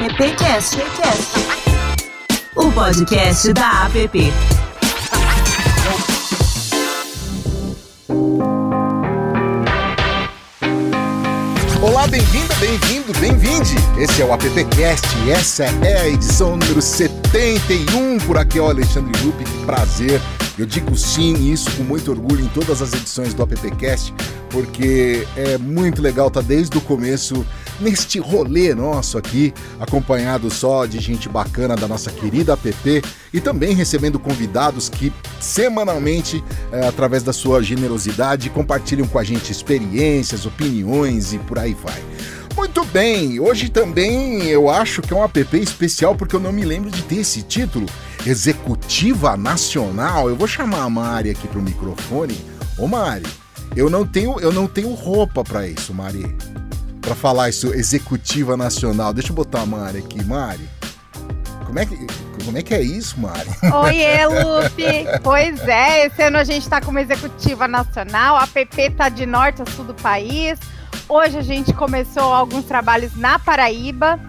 AppCast, o podcast da App. Olá, bem-vinda, bem-vindo, bem-vinde. Esse é o AppCast e essa é a edição número 71 por aqui, é o Alexandre Lupe. Que prazer. Eu digo sim, isso com muito orgulho em todas as edições do AppCast, porque é muito legal tá desde o começo neste rolê nosso aqui, acompanhado só de gente bacana da nossa querida app e também recebendo convidados que semanalmente, é, através da sua generosidade, compartilham com a gente experiências, opiniões e por aí vai. Muito bem, hoje também eu acho que é um app especial porque eu não me lembro de ter esse título, Executiva Nacional. Eu vou chamar a Mari aqui pro microfone. Ô Mari, eu não tenho, eu não tenho roupa para isso, Mari para falar isso, executiva nacional. Deixa eu botar a Mari aqui, Mari. Como é que, como é, que é isso, Mari? Oiê, Lupe! pois é, esse ano a gente está como executiva nacional, a PP está de norte a sul do país. Hoje a gente começou alguns trabalhos na Paraíba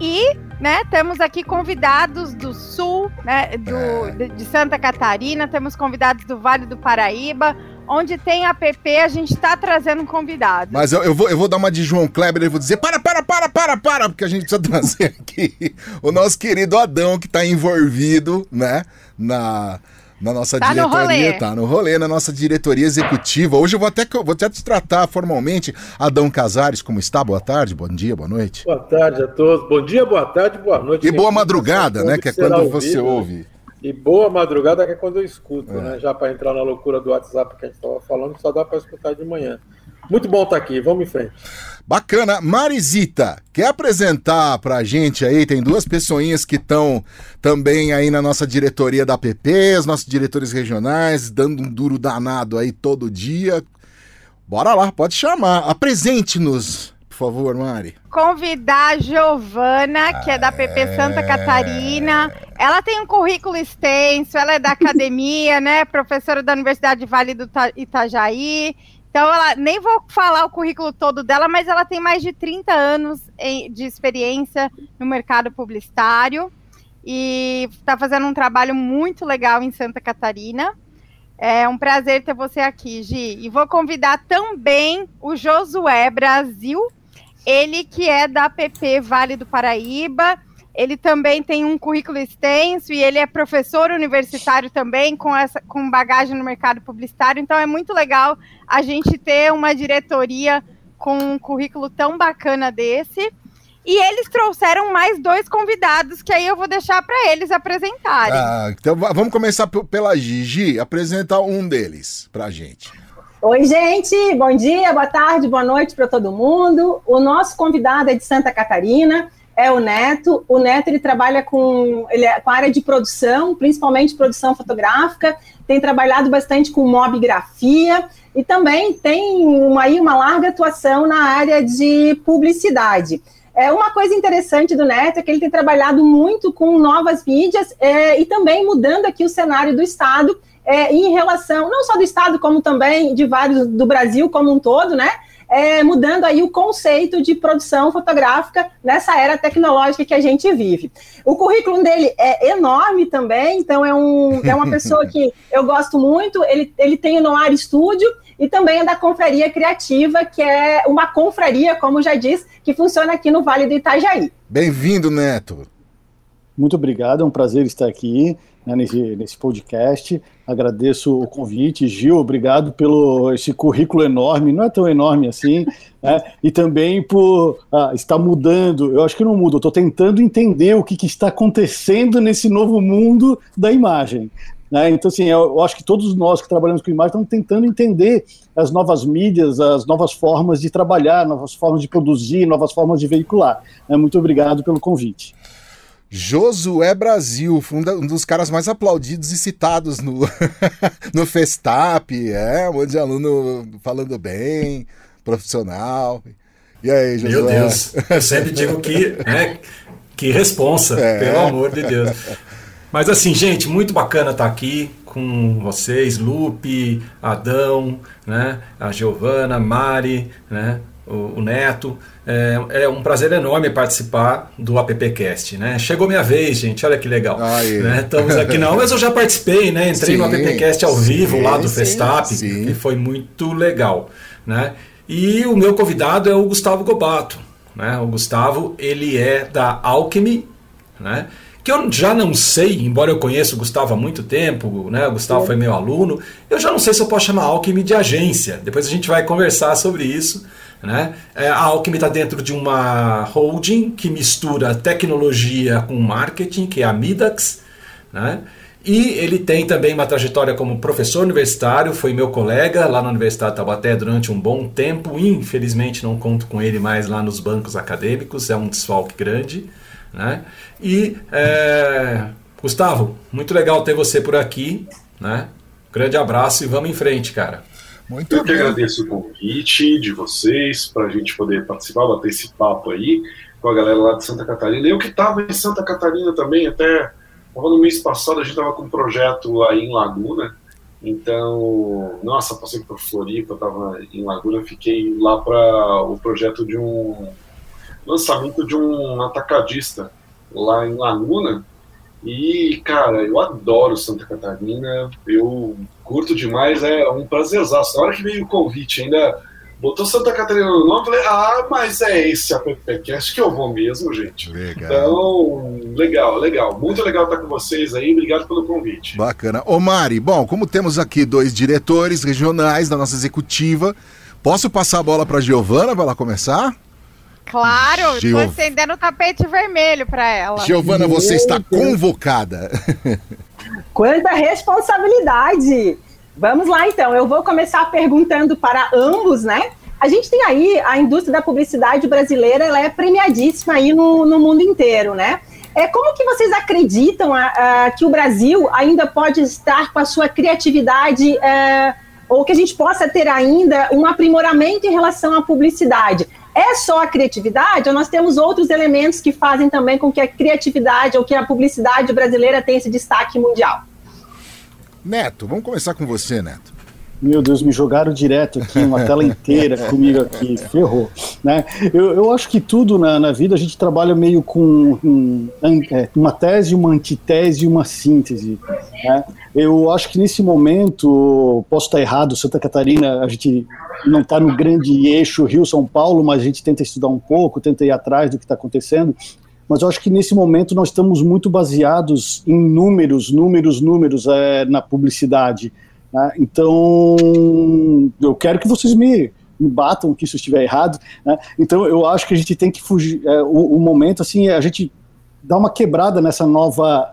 e né, temos aqui convidados do sul, né, do, é. de Santa Catarina, temos convidados do Vale do Paraíba, Onde tem app, a gente tá trazendo convidados. Mas eu, eu, vou, eu vou dar uma de João Kleber e vou dizer: para, para, para, para, para, porque a gente precisa trazer aqui o nosso querido Adão, que tá envolvido, né, na, na nossa tá diretoria, no tá no rolê, na nossa diretoria executiva. Hoje eu vou até, vou até te tratar formalmente. Adão Casares, como está? Boa tarde, bom dia, boa noite. Boa tarde a todos. Bom dia, boa tarde, boa noite. E boa madrugada, né? Que é quando você ouve. E boa madrugada que é quando eu escuto, é. né? Já para entrar na loucura do WhatsApp que a gente estava falando, só dá para escutar de manhã. Muito bom estar tá aqui, vamos em frente. Bacana. Marisita, quer apresentar para a gente aí? Tem duas pessoinhas que estão também aí na nossa diretoria da PP, os nossos diretores regionais, dando um duro danado aí todo dia. Bora lá, pode chamar. Apresente-nos por favor, Mari. Convidar a Giovana, que é da PP Santa é. Catarina. Ela tem um currículo extenso, ela é da academia, né? Professora da Universidade Vale do Itajaí. Então, ela nem vou falar o currículo todo dela, mas ela tem mais de 30 anos de experiência no mercado publicitário e está fazendo um trabalho muito legal em Santa Catarina. É um prazer ter você aqui, Gi. E vou convidar também o Josué Brasil, ele que é da PP Vale do Paraíba, ele também tem um currículo extenso e ele é professor universitário também, com, essa, com bagagem no mercado publicitário. Então é muito legal a gente ter uma diretoria com um currículo tão bacana desse. E eles trouxeram mais dois convidados que aí eu vou deixar para eles apresentarem. Ah, então vamos começar pela Gigi, apresentar um deles para a gente. Oi, gente, bom dia, boa tarde, boa noite para todo mundo. O nosso convidado é de Santa Catarina, é o Neto. O Neto ele trabalha com, ele é, com a área de produção, principalmente produção fotográfica, tem trabalhado bastante com mobigrafia e também tem uma, aí uma larga atuação na área de publicidade. É, uma coisa interessante do Neto é que ele tem trabalhado muito com novas mídias é, e também mudando aqui o cenário do Estado é, em relação, não só do Estado, como também de vários do Brasil como um todo, né? É, mudando aí o conceito de produção fotográfica nessa era tecnológica que a gente vive. O currículo dele é enorme também, então é, um, é uma pessoa que eu gosto muito. Ele, ele tem o Noir Studio e também é da Confraria Criativa, que é uma confraria, como já disse, que funciona aqui no Vale do Itajaí. Bem-vindo, Neto. Muito obrigado, é um prazer estar aqui né, nesse, nesse podcast. Agradeço o convite. Gil, obrigado pelo esse currículo enorme, não é tão enorme assim, né, e também por ah, estar mudando. Eu acho que não muda, eu estou tentando entender o que, que, está acontecendo nesse novo mundo da imagem. Né? Então, assim, eu, acho que todos nós que trabalhamos com imagem estamos tentando entender as novas mídias, as novas formas de trabalhar, novas formas de produzir, novas formas de veicular. Né? Muito obrigado pelo convite. Josué Brasil, um dos caras mais aplaudidos e citados no, no Festap, é, um monte de aluno falando bem, profissional. E aí, Josué? Meu Deus, eu sempre digo que, né, que responsa, é. pelo amor de Deus. Mas assim, gente, muito bacana estar aqui com vocês, Lupe, Adão, né, a Giovana, Mari, né, o, o Neto. É, é, um prazer enorme participar do AppCast, né? Chegou minha vez, gente, olha que legal. Né? Estamos aqui não, mas eu já participei, né? Entrei sim, no AppCast ao vivo sim, lá do Festap, sim. que foi muito legal, né? E o meu convidado é o Gustavo Gobato, né? O Gustavo, ele é da Alchemy, né? que eu já não sei, embora eu conheça o Gustavo há muito tempo, né? O Gustavo foi meu aluno, eu já não sei se eu posso chamar a Alchemy de agência. Depois a gente vai conversar sobre isso. Né? É, a Alchemy está dentro de uma holding que mistura tecnologia com marketing, que é a Midax. Né? E ele tem também uma trajetória como professor universitário, foi meu colega lá na Universidade de Taubaté durante um bom tempo. Infelizmente não conto com ele mais lá nos bancos acadêmicos, é um desfalque grande. Né? E é, Gustavo, muito legal ter você por aqui. Né? Grande abraço e vamos em frente, cara. Muito Eu bem. que agradeço o convite de vocês para a gente poder participar, bater esse papo aí com a galera lá de Santa Catarina. Eu que estava em Santa Catarina também, até no mês passado a gente estava com um projeto aí em Laguna. Então, nossa, passei por Floripa, estava em Laguna, fiquei lá para o projeto de um lançamento de um atacadista lá em Laguna. E, cara, eu adoro Santa Catarina, eu curto demais, é um prazerzaço. Na hora que veio o convite, ainda botou Santa Catarina no nome, falei, ah, mas é esse a PPCast que eu vou mesmo, gente. Legal. Então, legal, legal. Muito legal estar com vocês aí, obrigado pelo convite. Bacana. Ô Mari, bom, como temos aqui dois diretores regionais da nossa executiva, posso passar a bola para a Giovana para ela começar? Claro, Gio... tô acendendo o tapete vermelho para ela. Giovana, você está convocada. Quanta responsabilidade! Vamos lá então, eu vou começar perguntando para ambos, né? A gente tem aí a indústria da publicidade brasileira, ela é premiadíssima aí no, no mundo inteiro, né? É, como que vocês acreditam a, a, que o Brasil ainda pode estar com a sua criatividade, é, ou que a gente possa ter ainda um aprimoramento em relação à publicidade? É só a criatividade ou nós temos outros elementos que fazem também com que a criatividade ou que a publicidade brasileira tenha esse destaque mundial? Neto, vamos começar com você, Neto. Meu Deus, me jogaram direto aqui, uma tela inteira comigo aqui, ferrou. Né? Eu, eu acho que tudo na, na vida a gente trabalha meio com um, é, uma tese, uma antitese e uma síntese. Né? Eu acho que nesse momento, posso estar errado, Santa Catarina, a gente não está no grande eixo Rio-São Paulo, mas a gente tenta estudar um pouco, tenta ir atrás do que está acontecendo. Mas eu acho que nesse momento nós estamos muito baseados em números, números, números é, na publicidade. Né? Então, eu quero que vocês me, me batam que isso estiver errado. Né? Então, eu acho que a gente tem que fugir. É, o, o, momento, assim, é a gente dar uma quebrada nessa nova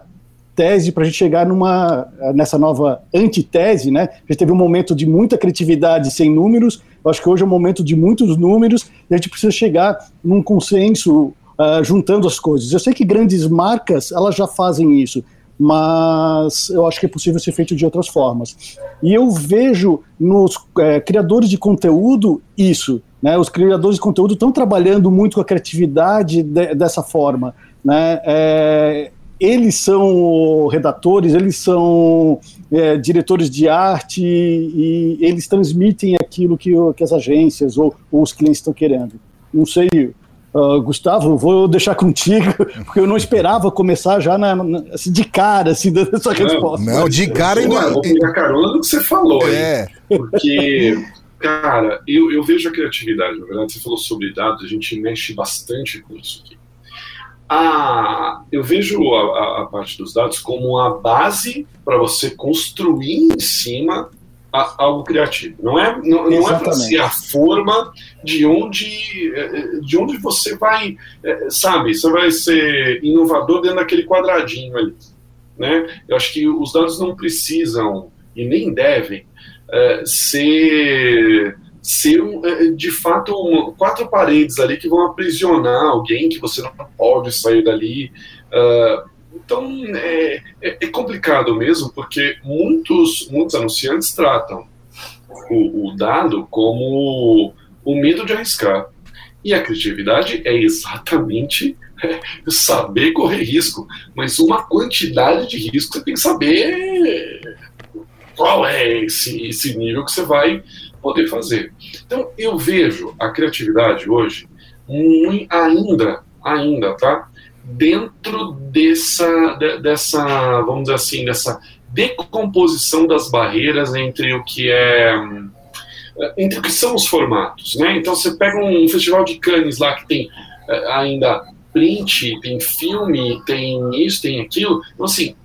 tese para a gente chegar numa nessa nova antitese, né? A gente teve um momento de muita criatividade sem números. Eu acho que hoje é um momento de muitos números e a gente precisa chegar num consenso uh, juntando as coisas. Eu sei que grandes marcas elas já fazem isso, mas eu acho que é possível ser feito de outras formas. E eu vejo nos é, criadores de conteúdo isso. Né, os criadores de conteúdo estão trabalhando muito com a criatividade de, dessa forma. Né, é, eles são redatores, eles são é, diretores de arte e, eles transmitem aquilo que, que as agências ou, ou os clientes estão querendo. Não sei Uh, Gustavo, vou deixar contigo, porque eu não esperava começar já na, na, assim, de cara, assim, dando essa resposta. Não, de cara ainda. Vou pegar carona do que você falou, é. Porque, cara, eu, eu vejo a criatividade, na verdade, você falou sobre dados, a gente mexe bastante com isso aqui. Ah, eu vejo a, a parte dos dados como a base para você construir em cima algo criativo. Não é, não, não é para ser a forma de onde, eh, de onde você vai, eh, sabe, você vai ser inovador dentro daquele quadradinho ali. Né? Eu acho que os dados não precisam e nem devem é, ser, ser de fato um, quatro paredes ali que vão aprisionar alguém que você não pode sair dali. Uh, então é, é, é, complicado mesmo, porque muitos, muitos anunciantes tratam o, o dado como o medo de arriscar. E a criatividade é exatamente é, saber correr risco, mas uma quantidade de risco você tem que saber qual é esse, esse nível que você vai poder fazer. Então, eu vejo a criatividade hoje ainda, ainda, tá? Dentro dessa, dessa, vamos dizer assim, dessa decomposição das barreiras entre o que é entre o que são os formatos, né? Então você pega um festival de Cannes lá que tem eh, ainda print, tem filme, tem isso, tem aquilo. Então assim,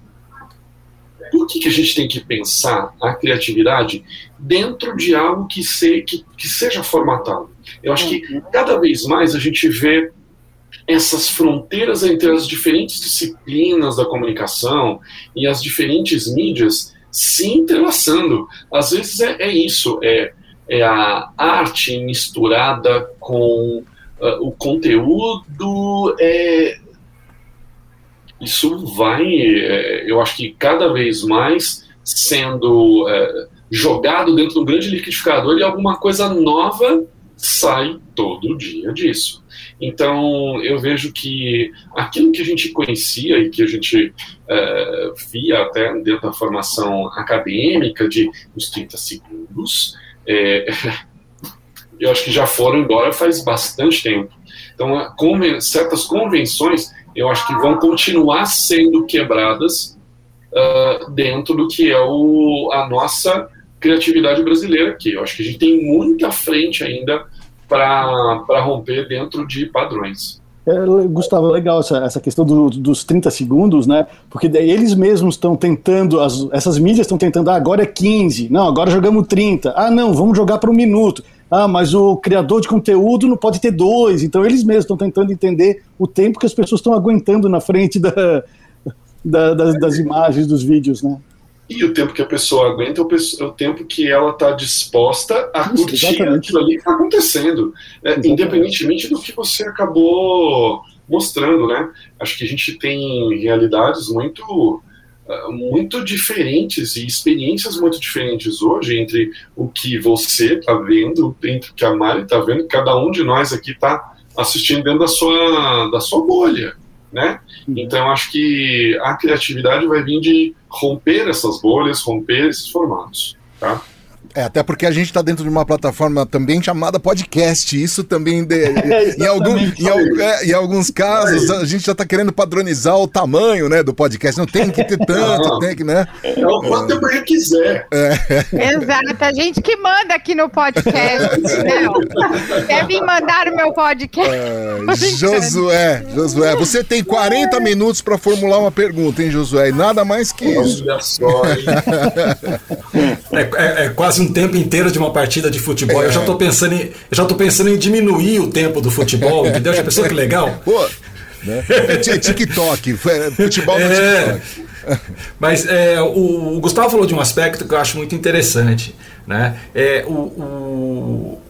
por que, que a gente tem que pensar a criatividade dentro de algo que, se, que, que seja formatado? Eu acho que uhum. cada vez mais a gente vê essas fronteiras entre as diferentes disciplinas da comunicação e as diferentes mídias se entrelaçando. Às vezes é, é isso, é, é, a arte misturada com uh, o conteúdo. É, isso vai, é, eu acho que cada vez mais sendo é, jogado dentro do grande liquidificador e alguma coisa nova sai todo dia disso. Então, eu vejo que aquilo que a gente conhecia e que a gente é, via até dentro da formação acadêmica de uns 30 segundos, é, eu acho que já foram embora faz bastante tempo. Então, conven certas convenções eu acho que vão continuar sendo quebradas uh, dentro do que é o, a nossa criatividade brasileira aqui. Eu acho que a gente tem muita frente ainda para romper dentro de padrões. É, Gustavo, legal essa, essa questão do, dos 30 segundos, né? Porque daí eles mesmos estão tentando, as, essas mídias estão tentando, ah, agora é 15, não, agora jogamos 30, ah, não, vamos jogar para um minuto. Ah, mas o criador de conteúdo não pode ter dois, então eles mesmos estão tentando entender o tempo que as pessoas estão aguentando na frente da, da, das, das imagens, dos vídeos, né? E o tempo que a pessoa aguenta é o, tempo que ela está disposta a Isso, curtir exatamente. aquilo ali que está acontecendo, é, independentemente do que você acabou mostrando, né? Acho que a gente tem realidades muito ah, muito diferentes e experiências muito diferentes hoje entre o que você está vendo, entre o que a Mari está vendo, cada um de nós aqui está assistindo dentro da sua, da sua bolha né? Então acho que a criatividade vai vir de romper essas bolhas, romper esses formatos, tá? É, até porque a gente está dentro de uma plataforma também chamada podcast. Isso também, de, é, em, algum, em, é, em, alguns casos, a gente já está querendo padronizar o tamanho né, do podcast. Não tem que ter tanto, Não. tem que, né? É o quanto a gente quiser. É. Exato, a gente que manda aqui no podcast. né? Deve mandar o meu podcast. É, Josué, Josué, você tem 40 minutos para formular uma pergunta, hein, Josué? E nada mais que isso. Olha só, é, é, é quase um um tempo inteiro de uma partida de futebol. É. Eu já estou pensando em, já tô pensando em diminuir o tempo do futebol, entendeu? Já pensou que legal? Pô, né? TikTok, futebol no é. TikTok. Mas é, o, o, Gustavo falou de um aspecto que eu acho muito interessante. Né? É, o, o,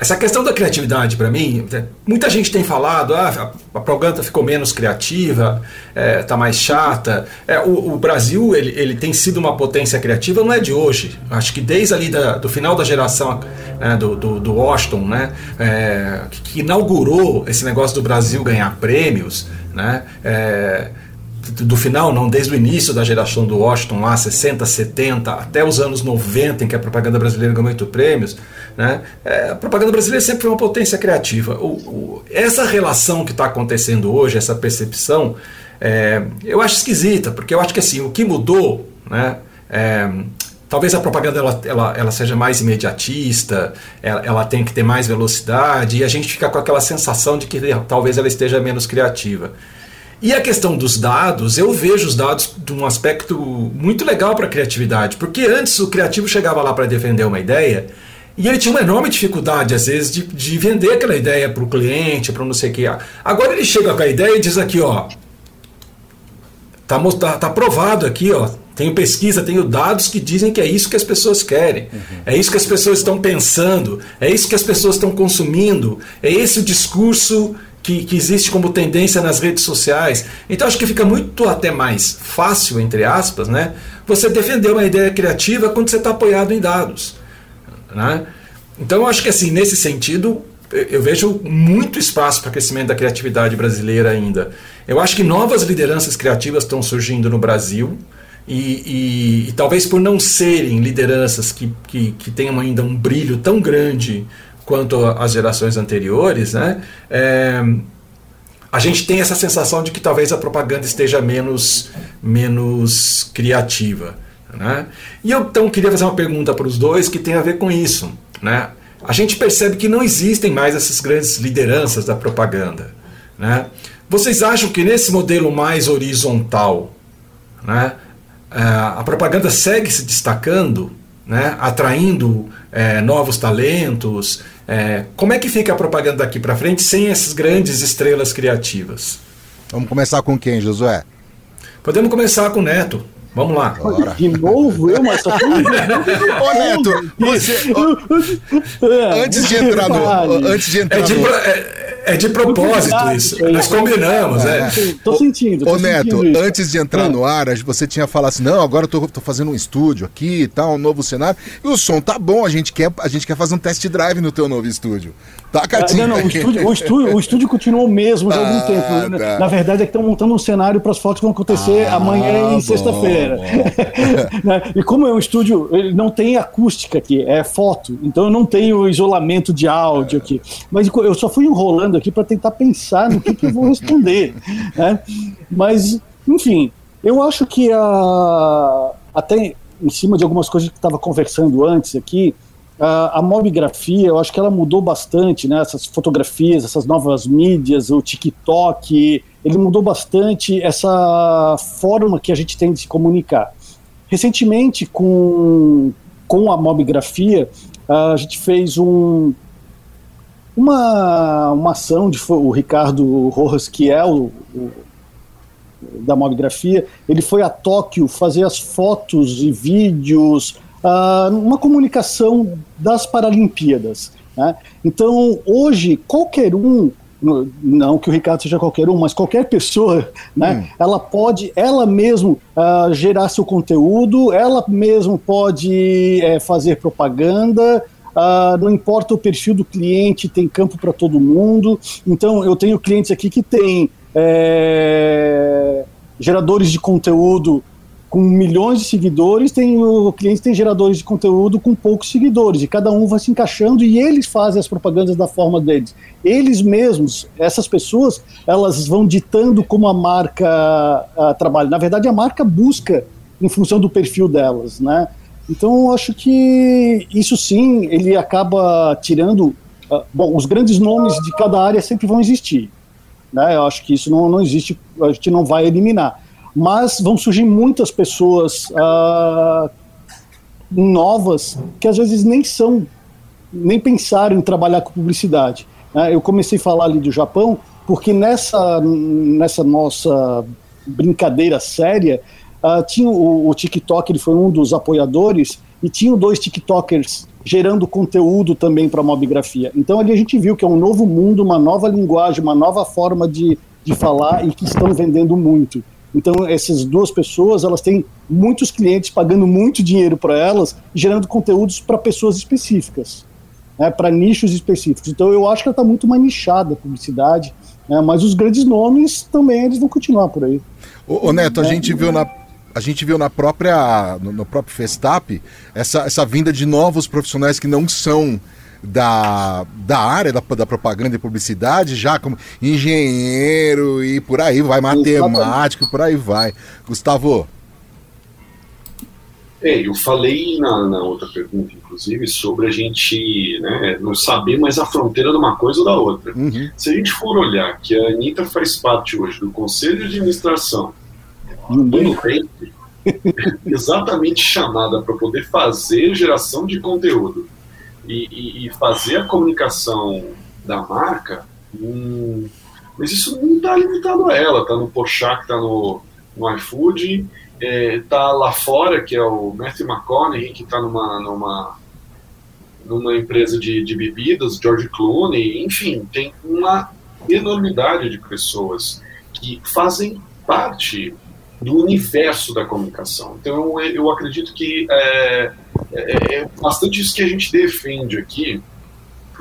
essa questão da criatividade, para mim, é, muita gente tem falado, ah, a propaganda ficou menos criativa, é, tá mais chata. É, o, o, Brasil, ele, ele tem sido uma potência criativa, não é de hoje. Acho que desde ali da, do final da geração né, do, do, do, Washington, né, é, que, inaugurou esse negócio do Brasil ganhar prêmios, né, é, do final, não, desde o início da geração do Washington, lá 60, 70, até os anos 90, em que a propaganda brasileira ganhou muito prêmios, né? É, a propaganda brasileira sempre foi uma potência criativa. O, o, essa relação que está acontecendo hoje, essa percepção, é, eu acho esquisita, porque eu acho que assim, o que mudou, né? É, talvez a propaganda ela, ela, ela seja mais imediatista, ela, ela tem que ter mais velocidade, e a gente fica com aquela sensação de que talvez ela esteja menos criativa. E a questão dos dados, eu vejo os dados de um aspecto muito legal para a criatividade, porque antes o criativo chegava lá para defender uma ideia e ele tinha uma enorme dificuldade, às vezes, de, de vender aquela ideia para o cliente, para não sei o que. Agora ele chega com a ideia e diz aqui, ó. Tá, tá, tá provado aqui, ó. Tenho pesquisa, tenho dados que dizem que é isso que as pessoas querem. Uhum. É isso que as pessoas estão pensando. É isso que as pessoas estão consumindo. É esse o discurso que, que, existe como tendência nas redes sociais. Então acho que fica muito até mais fácil, entre aspas, né? Você defender uma ideia criativa quando você está apoiado em dados. Né? Então, eu acho que assim, nesse sentido, eu vejo muito espaço para crescimento da criatividade brasileira ainda. Eu acho que novas lideranças criativas estão surgindo no Brasil e, e, e, talvez por não serem lideranças que, que, que tenham ainda um brilho tão grande quanto as gerações anteriores, né? É, a gente tem essa sensação de que talvez a propaganda esteja menos, menos criativa. Né? E eu então queria fazer uma pergunta para os dois que tem a ver com isso. Né? A gente percebe que não existem mais essas grandes lideranças da propaganda. Né? Vocês acham que nesse modelo mais horizontal, né, é, a propaganda segue se destacando, né, atraindo é, novos talentos? É, como é que fica a propaganda daqui para frente sem essas grandes estrelas criativas? Vamos começar com quem, Josué? Podemos começar com o Neto. Vamos lá. Bora. De novo eu, mas só Ô Neto, você. antes de entrar no. Antes de entrar é de, no. É, é de propósito isso. Nós combinamos, é. Tô sentindo. Tô Ô Neto, sentindo antes de entrar no ar, você tinha falado assim: não, agora eu tô, tô fazendo um estúdio aqui e tal, um novo cenário. E o som tá bom, a gente quer, a gente quer fazer um test drive no teu novo estúdio. Tá, Catinho? Não, não, o estúdio, o estúdio, o estúdio continuou mesmo já há algum ah, tempo. Tá. Na verdade é que estão montando um cenário para as fotos que vão acontecer ah, amanhã e sexta-feira. Né? e como é um estúdio, ele não tem acústica aqui, é foto, então eu não tenho isolamento de áudio aqui. Mas eu só fui enrolando aqui para tentar pensar no que, que eu vou responder. Né? Mas, enfim, eu acho que a, até em cima de algumas coisas que estava conversando antes aqui, a, a mobigrafia, eu acho que ela mudou bastante, né? Essas fotografias, essas novas mídias, o TikTok, ele mudou bastante essa forma que a gente tem de se comunicar. Recentemente, com, com a mobigrafia, a gente fez um, uma, uma ação de o Ricardo Rojas, que é o, o da mobigrafia, ele foi a Tóquio fazer as fotos e vídeos, uh, uma comunicação das Paralimpíadas. Né? Então, hoje, qualquer um não que o Ricardo seja qualquer um, mas qualquer pessoa, né, hum. ela pode, ela mesmo uh, gerar seu conteúdo, ela mesmo pode é, fazer propaganda, uh, não importa o perfil do cliente, tem campo para todo mundo. Então, eu tenho clientes aqui que têm é, geradores de conteúdo com milhões de seguidores, tem o cliente tem geradores de conteúdo com poucos seguidores, e cada um vai se encaixando e eles fazem as propagandas da forma deles. Eles mesmos, essas pessoas, elas vão ditando como a marca uh, trabalha. Na verdade, a marca busca em função do perfil delas, né? Então, acho que isso sim, ele acaba tirando. Uh, bom, os grandes nomes de cada área sempre vão existir. Né? Eu acho que isso não, não existe, a gente não vai eliminar mas vão surgir muitas pessoas uh, novas que às vezes nem são, nem pensaram em trabalhar com publicidade. Né? Eu comecei a falar ali do Japão porque nessa, nessa nossa brincadeira séria, uh, tinha o, o TikTok, ele foi um dos apoiadores, e tinham dois TikTokers gerando conteúdo também para a mobigrafia. Então ali a gente viu que é um novo mundo, uma nova linguagem, uma nova forma de, de falar e que estão vendendo muito. Então, essas duas pessoas, elas têm muitos clientes pagando muito dinheiro para elas, gerando conteúdos para pessoas específicas, né, para nichos específicos. Então, eu acho que ela está muito mais nichada a publicidade, né, mas os grandes nomes também eles vão continuar por aí. Ô, ô Neto, a é, gente viu na a gente viu na própria no, no próprio Festap essa, essa vinda de novos profissionais que não são da, da área da, da propaganda e publicidade, já como engenheiro e por aí vai, matemático e por aí vai. Gustavo. É, eu falei na, na outra pergunta, inclusive, sobre a gente né, não saber mais a fronteira de uma coisa ou da outra. Uhum. Se a gente for olhar que a Anitta faz parte hoje do Conselho de Administração do Nubank, exatamente chamada para poder fazer geração de conteúdo e, e, e fazer a comunicação da marca, hum, mas isso não está limitado a ela, está no Porchat, está no, no iFood, está é, tá lá fora, que é o Matthew McConaughey, que está numa, numa, numa empresa de, de bebidas, George Clooney, enfim, tem uma enormidade de pessoas que fazem parte do universo da comunicação. Então, eu acredito que é, é, é, bastante isso que a gente defende aqui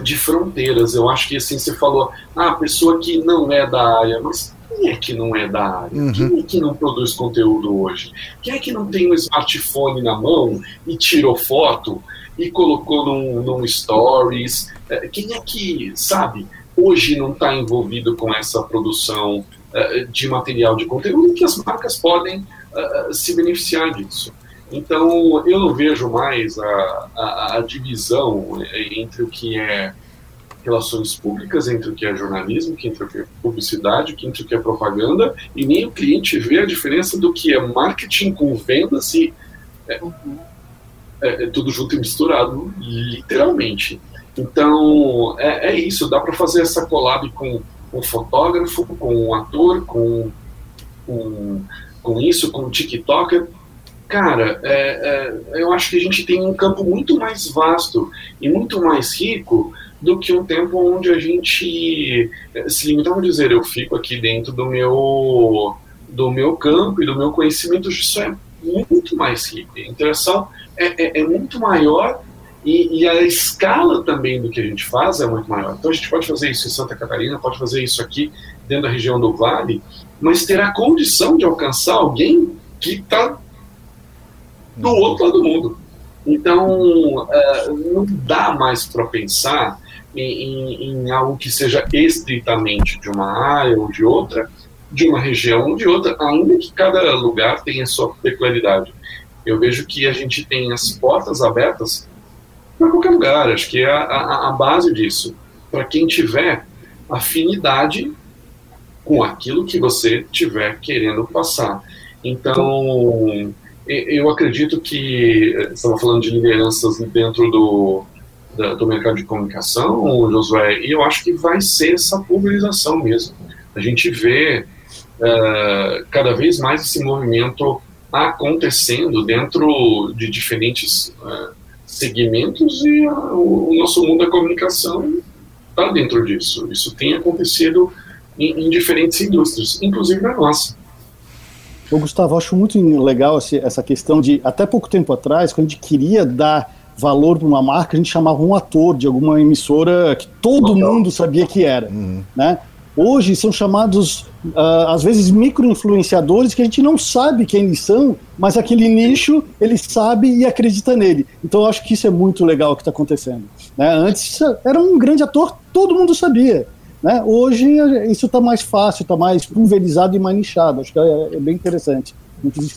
de fronteiras. Eu acho que assim você falou, ah, a pessoa que não é da área, mas quem é que não é da área? Uhum. Quem é que não produz conteúdo hoje? Quem é que não tem um smartphone na mão e tirou foto e colocou num, num stories? É, quem é que, sabe, hoje não está envolvido com essa produção de material de conteúdo que as marcas podem uh, se beneficiar disso? Então, eu não vejo mais a, a, a divisão entre o que é relações públicas, entre o que é jornalismo, entre o que é publicidade, entre o que é propaganda, e nem o cliente vê a diferença do que é marketing com vendas e é, é, é tudo junto e misturado, literalmente. Então, é, é isso, dá para fazer essa collab com um fotógrafo, com ator, com, com, com isso, com um TikToker. Cara, é, é, eu acho que a gente tem um campo muito mais vasto e muito mais rico do que um tempo onde a gente eh, se limitava a dizer eu fico aqui dentro do meu do meu campo e do meu conhecimento isso é muito mais rico a interação é, é, é muito maior e, e, a escala também do que a gente faz é muito maior então a gente pode fazer isso em Santa Catarina pode fazer isso aqui dentro da região do Vale mas ter a condição de alcançar alguém que está do outro lado do mundo então, uh, não dá mais para pensar em, em, algo que seja estritamente de uma área ou de outra, de uma região ou de outra, ainda que cada lugar tenha sua peculiaridade. Eu vejo que a gente tem as portas abertas para qualquer lugar, acho que é a, a, a base disso. Para quem tiver afinidade com aquilo que você tiver querendo passar. Então, eu acredito que, estava falando de lideranças dentro do, da, do mercado de comunicação, Josué, e eu acho que vai ser essa pulverização mesmo. A gente vê uh, cada vez mais esse movimento acontecendo dentro de diferentes uh, segmentos e uh, o, o, nosso mundo da comunicação está dentro disso. Isso tem acontecido em, em diferentes indústrias, inclusive na nossa. Ô, Gustavo, acho muito legal essa questão de, até pouco tempo atrás, quando a gente queria dar valor para uma marca, a gente chamava um ator de alguma emissora que todo mundo sabia que era, uhum. né? Hoje são chamados, uh, às vezes, micro-influenciadores que a gente não sabe quem eles são, mas aquele nicho ele sabe e acredita nele. Então eu acho que isso é muito legal o que está acontecendo. Né? Antes era um grande ator, todo mundo sabia. Né? Hoje isso está mais fácil, está mais pulverizado e mais nichado. Acho que é, é bem interessante.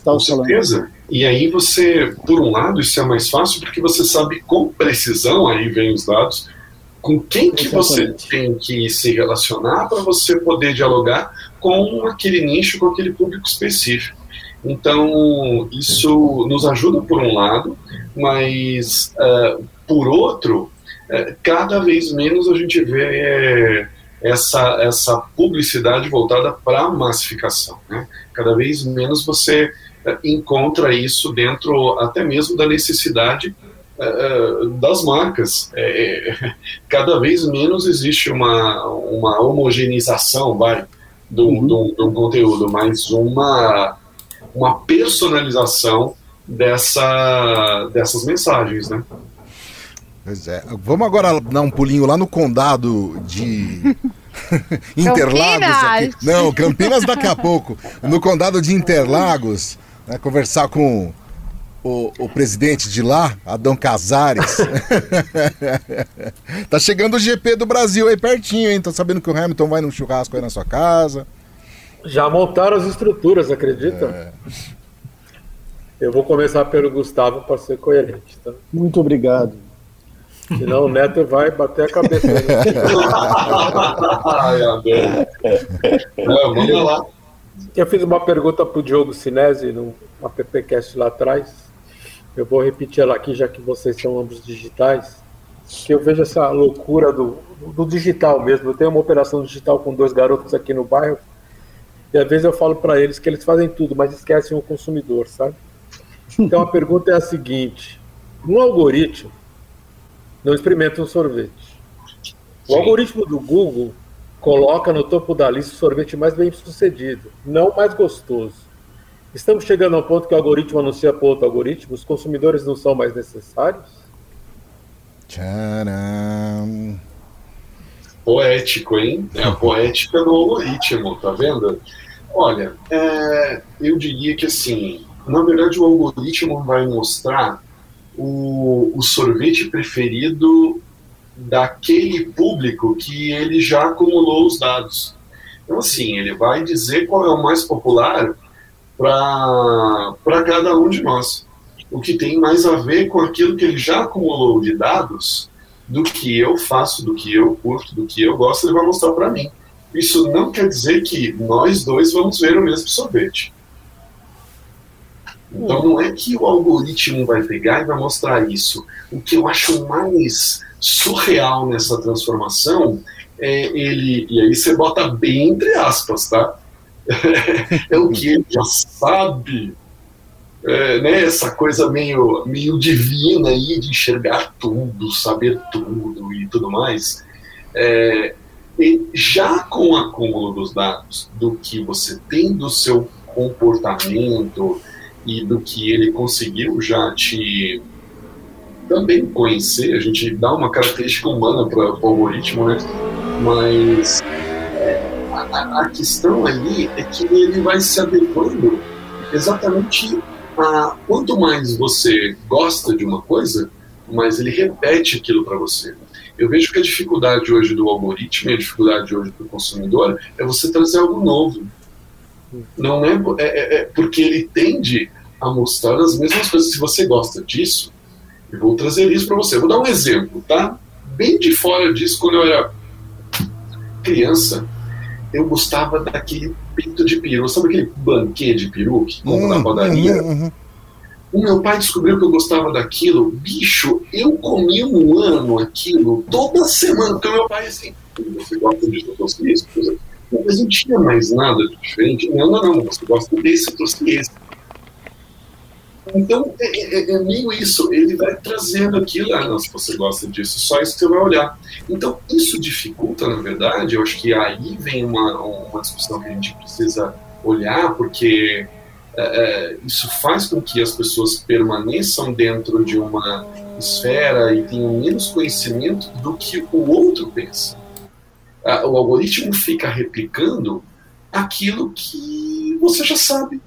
Com certeza. Falando. E aí você, por um lado, isso é mais fácil porque você sabe com precisão, aí vem os dados, com quem que você tem que se relacionar para você poder dialogar com aquele nicho, com aquele público específico. Então, isso nos ajuda por um lado, mas uh, por outro, uh, cada vez menos a gente vê uh, essa, essa publicidade voltada para a massificação. Né? Cada vez menos você uh, encontra isso dentro até mesmo da necessidade uh, das marcas. É, cada vez menos existe uma, uma homogeneização vai, do, uhum. do, do conteúdo, mas uma, uma personalização dessa, dessas mensagens. Né? Pois é. Vamos agora dar um pulinho lá no condado de Interlagos. Aqui. Não, Campinas daqui a pouco. No condado de Interlagos, né, conversar com o, o, presidente de lá, Adão Casares. tá chegando o GP do Brasil aí pertinho, hein? Tô sabendo que o Hamilton vai num churrasco aí na sua casa. Já montaram as estruturas, acredita? É. Eu vou começar pelo Gustavo para ser coerente. Tá? Muito obrigado. Senão o Neto vai bater a cabeça. Ai, Não, vamos lá. Eu fiz uma pergunta para o Diogo Sinesi no AppCast lá atrás. Eu vou repetir ela aqui, já que vocês são ambos digitais. Que eu vejo essa loucura do, do digital mesmo. Eu tenho uma operação digital com dois garotos aqui no bairro. E às vezes eu falo para eles que eles fazem tudo, mas esquecem o consumidor, sabe? Então a pergunta é a seguinte: um algoritmo não experimenta um sorvete. O Sim. algoritmo do Google coloca no topo da lista o sorvete mais bem sucedido, não mais gostoso. Estamos chegando ao ponto que o algoritmo anuncia para outro algoritmo, os consumidores não são mais necessários? Tcharam. Poético, hein? É a poética do algoritmo, tá vendo? Olha, é, eu diria que assim, na verdade o algoritmo vai mostrar o, o sorvete preferido daquele público que ele já acumulou os dados. Então, assim, ele vai dizer qual é o mais popular para cada um de nós. O que tem mais a ver com aquilo que ele já acumulou de dados do que eu faço, do que eu curto, do que eu gosto, ele vai mostrar para mim. Isso não quer dizer que nós dois vamos ver o mesmo sorvete. Então não é que o algoritmo vai pegar e vai mostrar isso. O que eu acho mais surreal nessa transformação é ele, e aí você bota bem entre aspas, tá? É o que ele já sabe, é, né, essa coisa meio, meio divina aí de enxergar tudo, saber tudo e tudo mais. É, e já com o acúmulo dos dados, do que você tem do seu comportamento e do que ele conseguiu já te também conhecer, a gente dá uma característica humana para o algoritmo, né? Mas a, a, questão ali é que ele vai se adequando exatamente a quanto mais você gosta de uma coisa, mais ele repete aquilo para você. Eu vejo que a dificuldade hoje do algoritmo e a dificuldade hoje do consumidor é você trazer algo novo. Não é, é, é, é porque ele tende a mostrar as mesmas coisas. Se você gosta disso, eu vou trazer isso para você. vou dar um exemplo, tá? Bem de fora disso, quando eu era criança, eu gostava daquele peito de peru. Sabe aquele banquê de peru que compra na hum, padaria? Uhum, uhum. O meu pai descobriu que eu gostava daquilo. Bicho, eu comi um ano aquilo toda semana. Porque o meu pai, assim, você gosta eu gosto disso. Mas não tinha mais nada de diferente. Não, não, não, você gosta desse, trouxe esse. Então, é, é, é, meio isso. Ele vai trazendo aquilo. Ah, não, se você gosta disso, só isso que você vai olhar. Então, isso dificulta, na verdade. Eu acho que aí vem uma, uma discussão que a gente precisa olhar, porque é, é, isso faz com que as pessoas permaneçam dentro de uma esfera e tenham menos conhecimento do que o outro pensa. Ah, o algoritmo fica replicando aquilo que você já sabe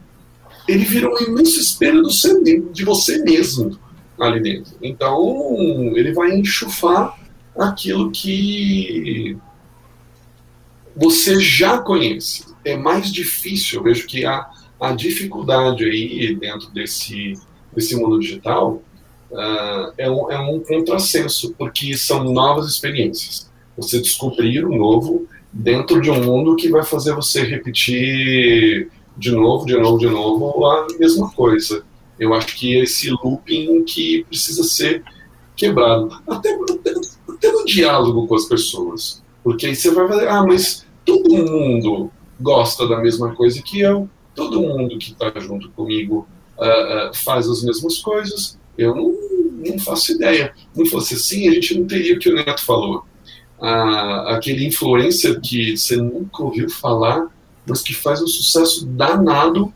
ele vira um imenso espelho do seu, de você mesmo ali dentro. Então, ele vai enxufar aquilo que você já conhece. É mais difícil, eu vejo que a, a dificuldade aí dentro desse, desse mundo digital uh, é, um, é um contrassenso, porque são novas experiências. Você descobrir o novo dentro de um mundo que vai fazer você repetir de novo, de novo, de novo, a mesma coisa. Eu acho que esse looping que precisa ser quebrado. Até, até, no diálogo com as pessoas. Porque aí você vai fazer, ah, mas todo mundo gosta da mesma coisa que eu, todo mundo que está junto comigo uh, uh, faz as mesmas coisas, eu não, não faço ideia. Não fosse assim, a gente não teria o que o Neto falou. Uh, aquele influencer que você nunca ouviu falar, mas que faz um sucesso danado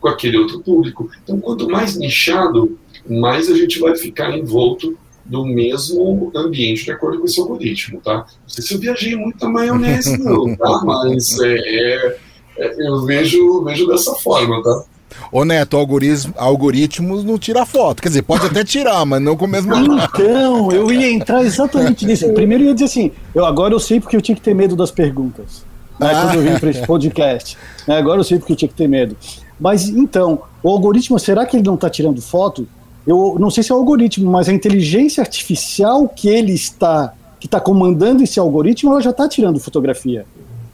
com aquele outro público. Então, quanto mais nichado, mais a gente vai ficar envolto do mesmo ambiente de acordo com esse algoritmo, tá? Não sei se eu viajei muito a maionese, não, tá? Mas é, é, é, eu vejo, vejo dessa forma, tá? Ô Neto, algoritmo, algoritmos não tira foto. Quer dizer, pode até tirar, mas não com o mesmo. Então, eu ia entrar exatamente nisso. Primeiro eu ia dizer assim, eu agora eu sei porque eu tinha que ter medo das perguntas né, ah. quando eu vim para esse podcast. Né, agora eu sei porque eu tinha que ter medo. Mas então, o algoritmo, será que ele não está tirando foto? Eu não sei se é o algoritmo, mas a inteligência artificial que ele está, que está comandando esse algoritmo, ela já está tirando fotografia.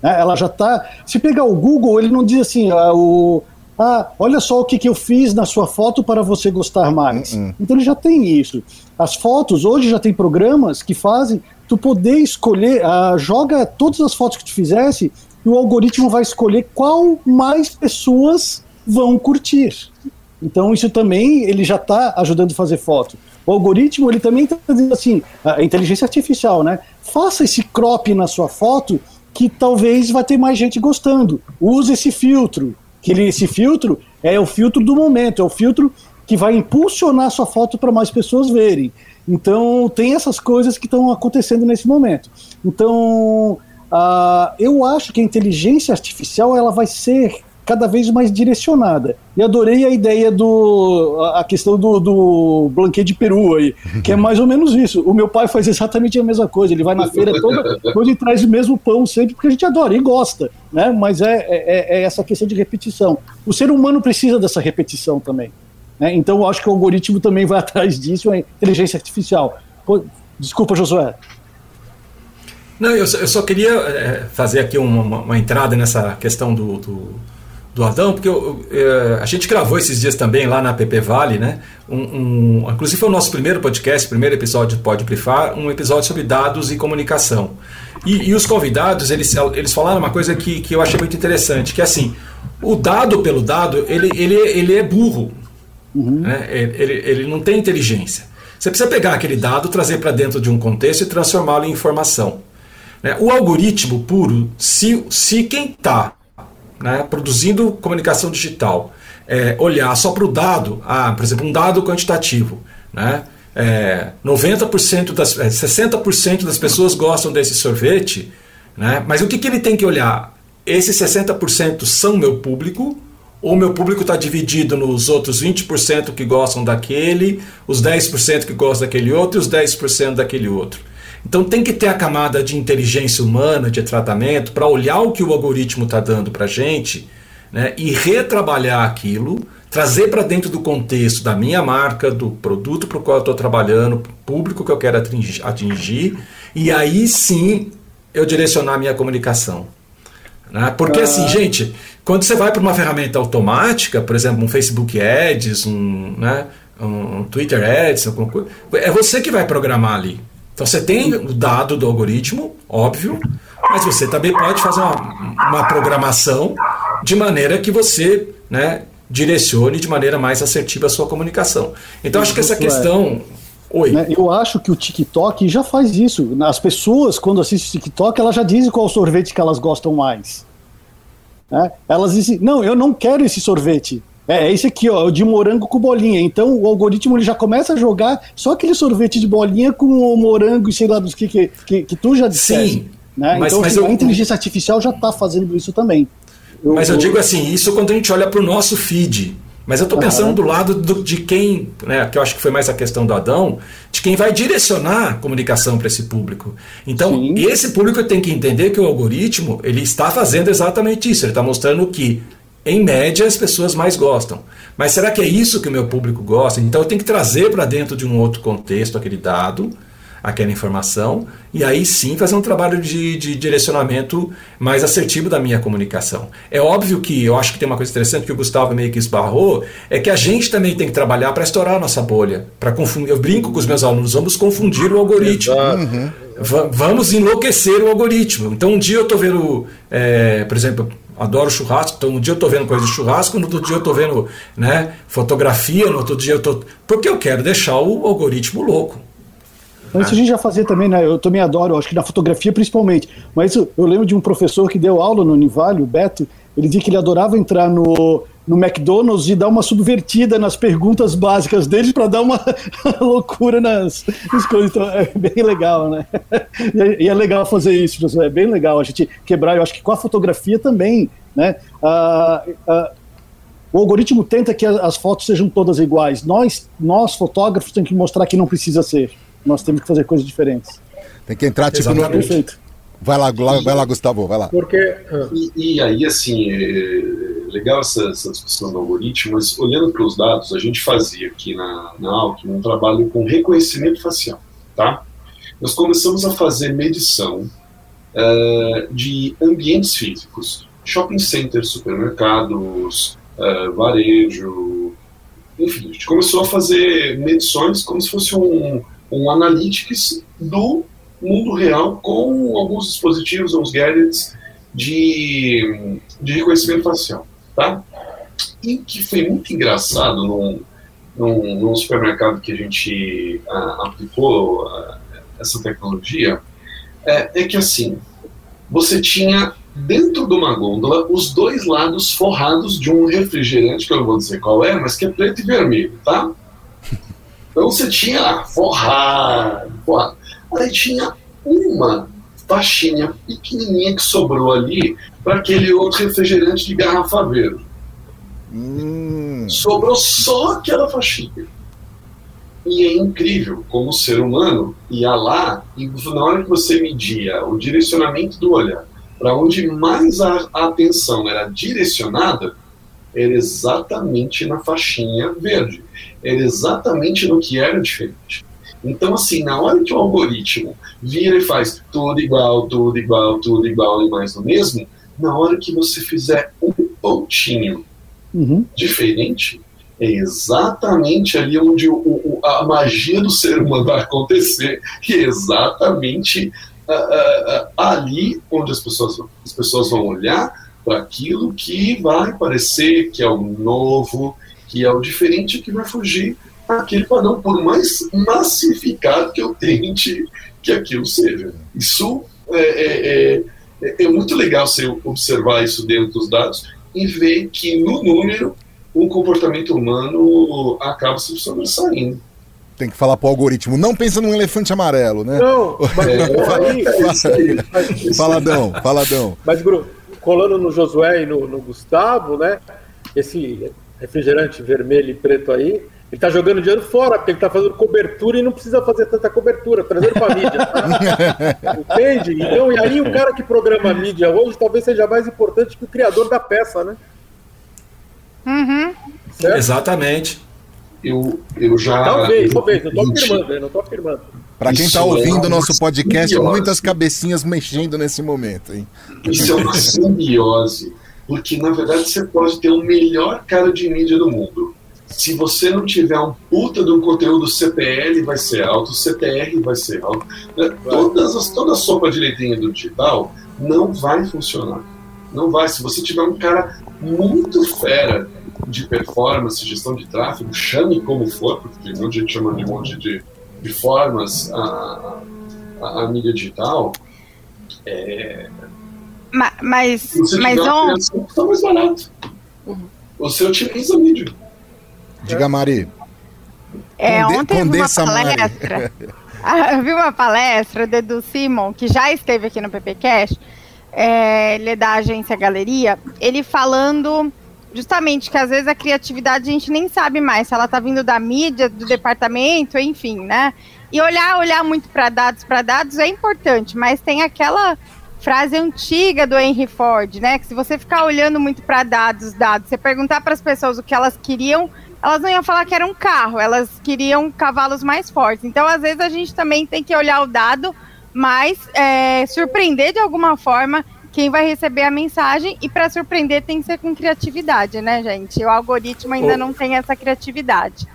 Né? Ela já está. Se pegar o Google, ele não diz assim, ah, o, ah, olha só o que, que eu fiz na sua foto para você gostar mais. Uh -uh. Então ele já tem isso. As fotos, hoje já tem programas que fazem tu poder escolher, uh, joga todas as fotos que tu fizesse e o algoritmo vai escolher qual mais pessoas vão curtir. Então isso também ele já está ajudando a fazer foto. O algoritmo ele também está dizendo assim, a inteligência artificial, né? Faça esse crop na sua foto que talvez vai ter mais gente gostando. Use esse filtro, que ele, esse filtro é o filtro do momento, é o filtro que vai impulsionar a sua foto para mais pessoas verem. Então, tem essas coisas que estão acontecendo nesse momento. Então, uh, eu acho que a inteligência artificial ela vai ser cada vez mais direcionada. E adorei a ideia do. a questão do, do blanquê de peru aí, que é mais ou menos isso. O meu pai faz exatamente a mesma coisa. Ele vai na feira toda e traz o mesmo pão sempre, porque a gente adora e gosta, né? Mas é, é, é essa questão de repetição. O ser humano precisa dessa repetição também. Né? Então eu acho que o algoritmo também vai atrás disso, a inteligência artificial. Desculpa, Josué. Não, eu só, eu só queria é, fazer aqui uma, uma, entrada nessa questão do, do do Adão, porque eu, eu, é, a gente gravou esses dias também lá na PP Vale, né? Um, um, inclusive foi o nosso primeiro podcast, primeiro episódio do Pode Brifar, um episódio sobre dados e comunicação. E, e, os convidados, eles, eles falaram uma coisa que, que eu achei muito interessante, que é assim, o dado pelo dado, ele, ele, ele é burro. Uhum. Né? Ele, ele não tem inteligência. Você precisa pegar aquele dado, trazer para dentro de um contexto e transformá-lo em informação. Né? O algoritmo puro, se, se quem está né, produzindo comunicação digital, é, olhar só para o dado, ah, por exemplo, um dado quantitativo, né, é, 90% das, é, 60% das pessoas gostam desse sorvete, né, mas o que, que ele tem que olhar? Esses 60% são meu público, ou meu público está dividido nos outros 20% que gostam daquele, os 10% que gostam daquele outro e os 10% daquele outro. Então tem que ter a camada de inteligência humana, de tratamento, para olhar o que o algoritmo está dando para a gente né, e retrabalhar aquilo, trazer para dentro do contexto da minha marca, do produto para o qual eu estou trabalhando, público que eu quero atingir, atingir, e aí sim eu direcionar a minha comunicação. Né? Porque ah. assim, gente, quando você vai para uma ferramenta automática, por exemplo, um Facebook Ads, um, né, um Twitter Ads, coisa, é você que vai programar ali. Então você tem o dado do algoritmo, óbvio, mas você também pode fazer uma, uma programação de maneira que você né, direcione de maneira mais assertiva a sua comunicação. Então acho que essa questão. Oi. Né, eu acho que o TikTok já faz isso. As pessoas, quando assistem o TikTok, elas já dizem qual sorvete que elas gostam mais. Né? Elas dizem, não, eu não quero esse sorvete. É, é esse aqui, ó, o de morango com bolinha. Então o algoritmo ele já começa a jogar só aquele sorvete de bolinha com o morango e sei lá dos que, que, que, que tu já disseste. Sim. Né? Mas, então mas assim, eu... a inteligência artificial já está fazendo isso também. Eu, mas eu, eu digo assim, isso quando a gente olha para o nosso feed. Mas eu estou pensando do lado do, de quem, né, que eu acho que foi mais a questão do Adão, de quem vai direcionar a comunicação para esse público. Então, Sim. esse público tem que entender que o algoritmo ele está fazendo exatamente isso. Ele está mostrando que em média, as pessoas mais gostam. Mas será que é isso que o meu público gosta? Então eu tenho que trazer para dentro de um outro contexto aquele dado, aquela informação, e aí sim fazer um trabalho de, de direcionamento mais assertivo da minha comunicação. É óbvio que eu acho que tem uma coisa interessante que o Gustavo meio que esbarrou, é que a gente também tem que trabalhar para estourar a nossa bolha. para confundir. Eu brinco com os meus alunos, vamos confundir o algoritmo. Uhum. Vamos enlouquecer o algoritmo. Então um dia eu estou vendo, é, por exemplo, adoro churrasco, então um dia eu estou vendo coisa de churrasco, no outro dia eu estou vendo né, fotografia, no outro dia eu estou. Porque eu quero deixar o algoritmo louco. Isso a gente já fazia também, né? Eu também adoro, acho que na fotografia principalmente. Mas eu, eu lembro de um professor que deu aula no Univalho, o Beto, ele dizia que ele adorava entrar no, no McDonald's e dar uma subvertida nas perguntas básicas deles para dar uma loucura nas, nas, coisas. Então é bem legal, né? E é, legal fazer isso, é bem legal a gente quebrar. Eu acho que com a fotografia também, né? Ah, ah, o algoritmo tenta que as fotos sejam todas iguais. Nós, nós fotógrafos, temos que mostrar que não precisa ser. Nós temos que fazer coisas diferentes. Tem que entrar tipo no. Perfeito. Vai lá, vai lá, Gustavo, vai lá. Porque, ah. e, e aí, assim, é legal essa, essa, discussão do algoritmo, mas olhando para os dados, a gente fazia aqui na, na Alckmin um trabalho com reconhecimento facial, tá? Nós começamos a fazer medição uh, de ambientes físicos, shopping centers, supermercados, uh, varejo, enfim, a gente começou a fazer medições como se fosse um, um analytics do mundo real com alguns dispositivos, uns gadgets de, de reconhecimento facial, tá? E que foi muito engraçado num, num, num supermercado que a gente uh, aplicou uh, essa tecnologia, é, é que assim, você tinha dentro de uma gôndola os dois lados forrados de um refrigerante, que eu não vou dizer qual é, mas que é preto e vermelho, tá? Então você tinha forrado, forrado. Aí tinha uma faixinha pequenininha que sobrou ali para aquele outro refrigerante de garrafa verde. Hum. Sobrou só aquela faixinha. E é incrível como o ser humano ia lá e na hora que você media o direcionamento do olhar para onde mais a, a atenção era direcionada, era exatamente na faixinha verde. Era exatamente no que era diferente. Então, assim, na hora que o algoritmo vira e faz tudo igual, tudo igual, tudo igual e mais do mesmo, na hora que você fizer um pontinho uhum. diferente, é exatamente ali onde o, o, a magia do ser humano vai acontecer, e é exatamente uh, uh, uh, ali onde as pessoas, as pessoas vão olhar para aquilo que vai parecer que é o novo, que é o diferente, que vai fugir aquele padrão, por mais massificado que eu tente que aquilo seja. Isso é, é, é, é muito legal você observar isso dentro dos dados e ver que no número o comportamento humano acaba se sobressaindo. Tem que falar pro algoritmo, não pensa num elefante amarelo, né? Não, mas aí, faladão, faladão. Mas, Gru, colando no Josué e no, no Gustavo, né? Esse refrigerante vermelho e preto aí, ele tá jogando dinheiro fora, porque ele tá fazendo cobertura e não precisa fazer tanta cobertura, trazendo pra mídia. Tá? Entende? Então, e aí o cara que programa a mídia hoje talvez seja mais importante que o criador da peça, né? Uhum. Exatamente. Eu, eu já. Talvez, talvez, não tô afirmando, não tô afirmando. Para quem está ouvindo o é nosso podcast, simbiose. muitas cabecinhas mexendo nesse momento, hein? Isso é uma simbiose, porque na verdade você pode ter o melhor cara de mídia do mundo se você não tiver um puta de um conteúdo CPL, vai ser alto, CTR vai ser alto. Né? Todas as, toda a sopa de letrinha do digital não vai funcionar. Não vai. Se você tiver um cara muito fera de performance, gestão de tráfego, chame como for, porque tem muita gente chama de um monte de, de formas a, a, a mídia digital. É... Mas, mas, mas on... Tá mais barato. Você utiliza a mídia. Diga, Mari. É, Conde ontem eu vi uma palestra. Ah, eu vi uma palestra do Edu Simon, que já esteve aqui no PPCast. É, ele é da agência Galeria. Ele falando justamente que às vezes a criatividade a gente nem sabe mais se ela tá vindo da mídia, do departamento, enfim, né? E olhar, olhar muito para dados, para dados é importante, mas tem aquela frase antiga do Henry Ford, né? Que se você ficar olhando muito para dados, dados, você perguntar para as pessoas o que elas queriam, elas não iam falar que era um carro, elas queriam cavalos mais fortes. Então, às vezes, a gente também tem que olhar o dado, mas é, surpreender de alguma forma quem vai receber a mensagem. E para surpreender tem que ser com criatividade, né, gente? O algoritmo ainda oh. não tem essa criatividade.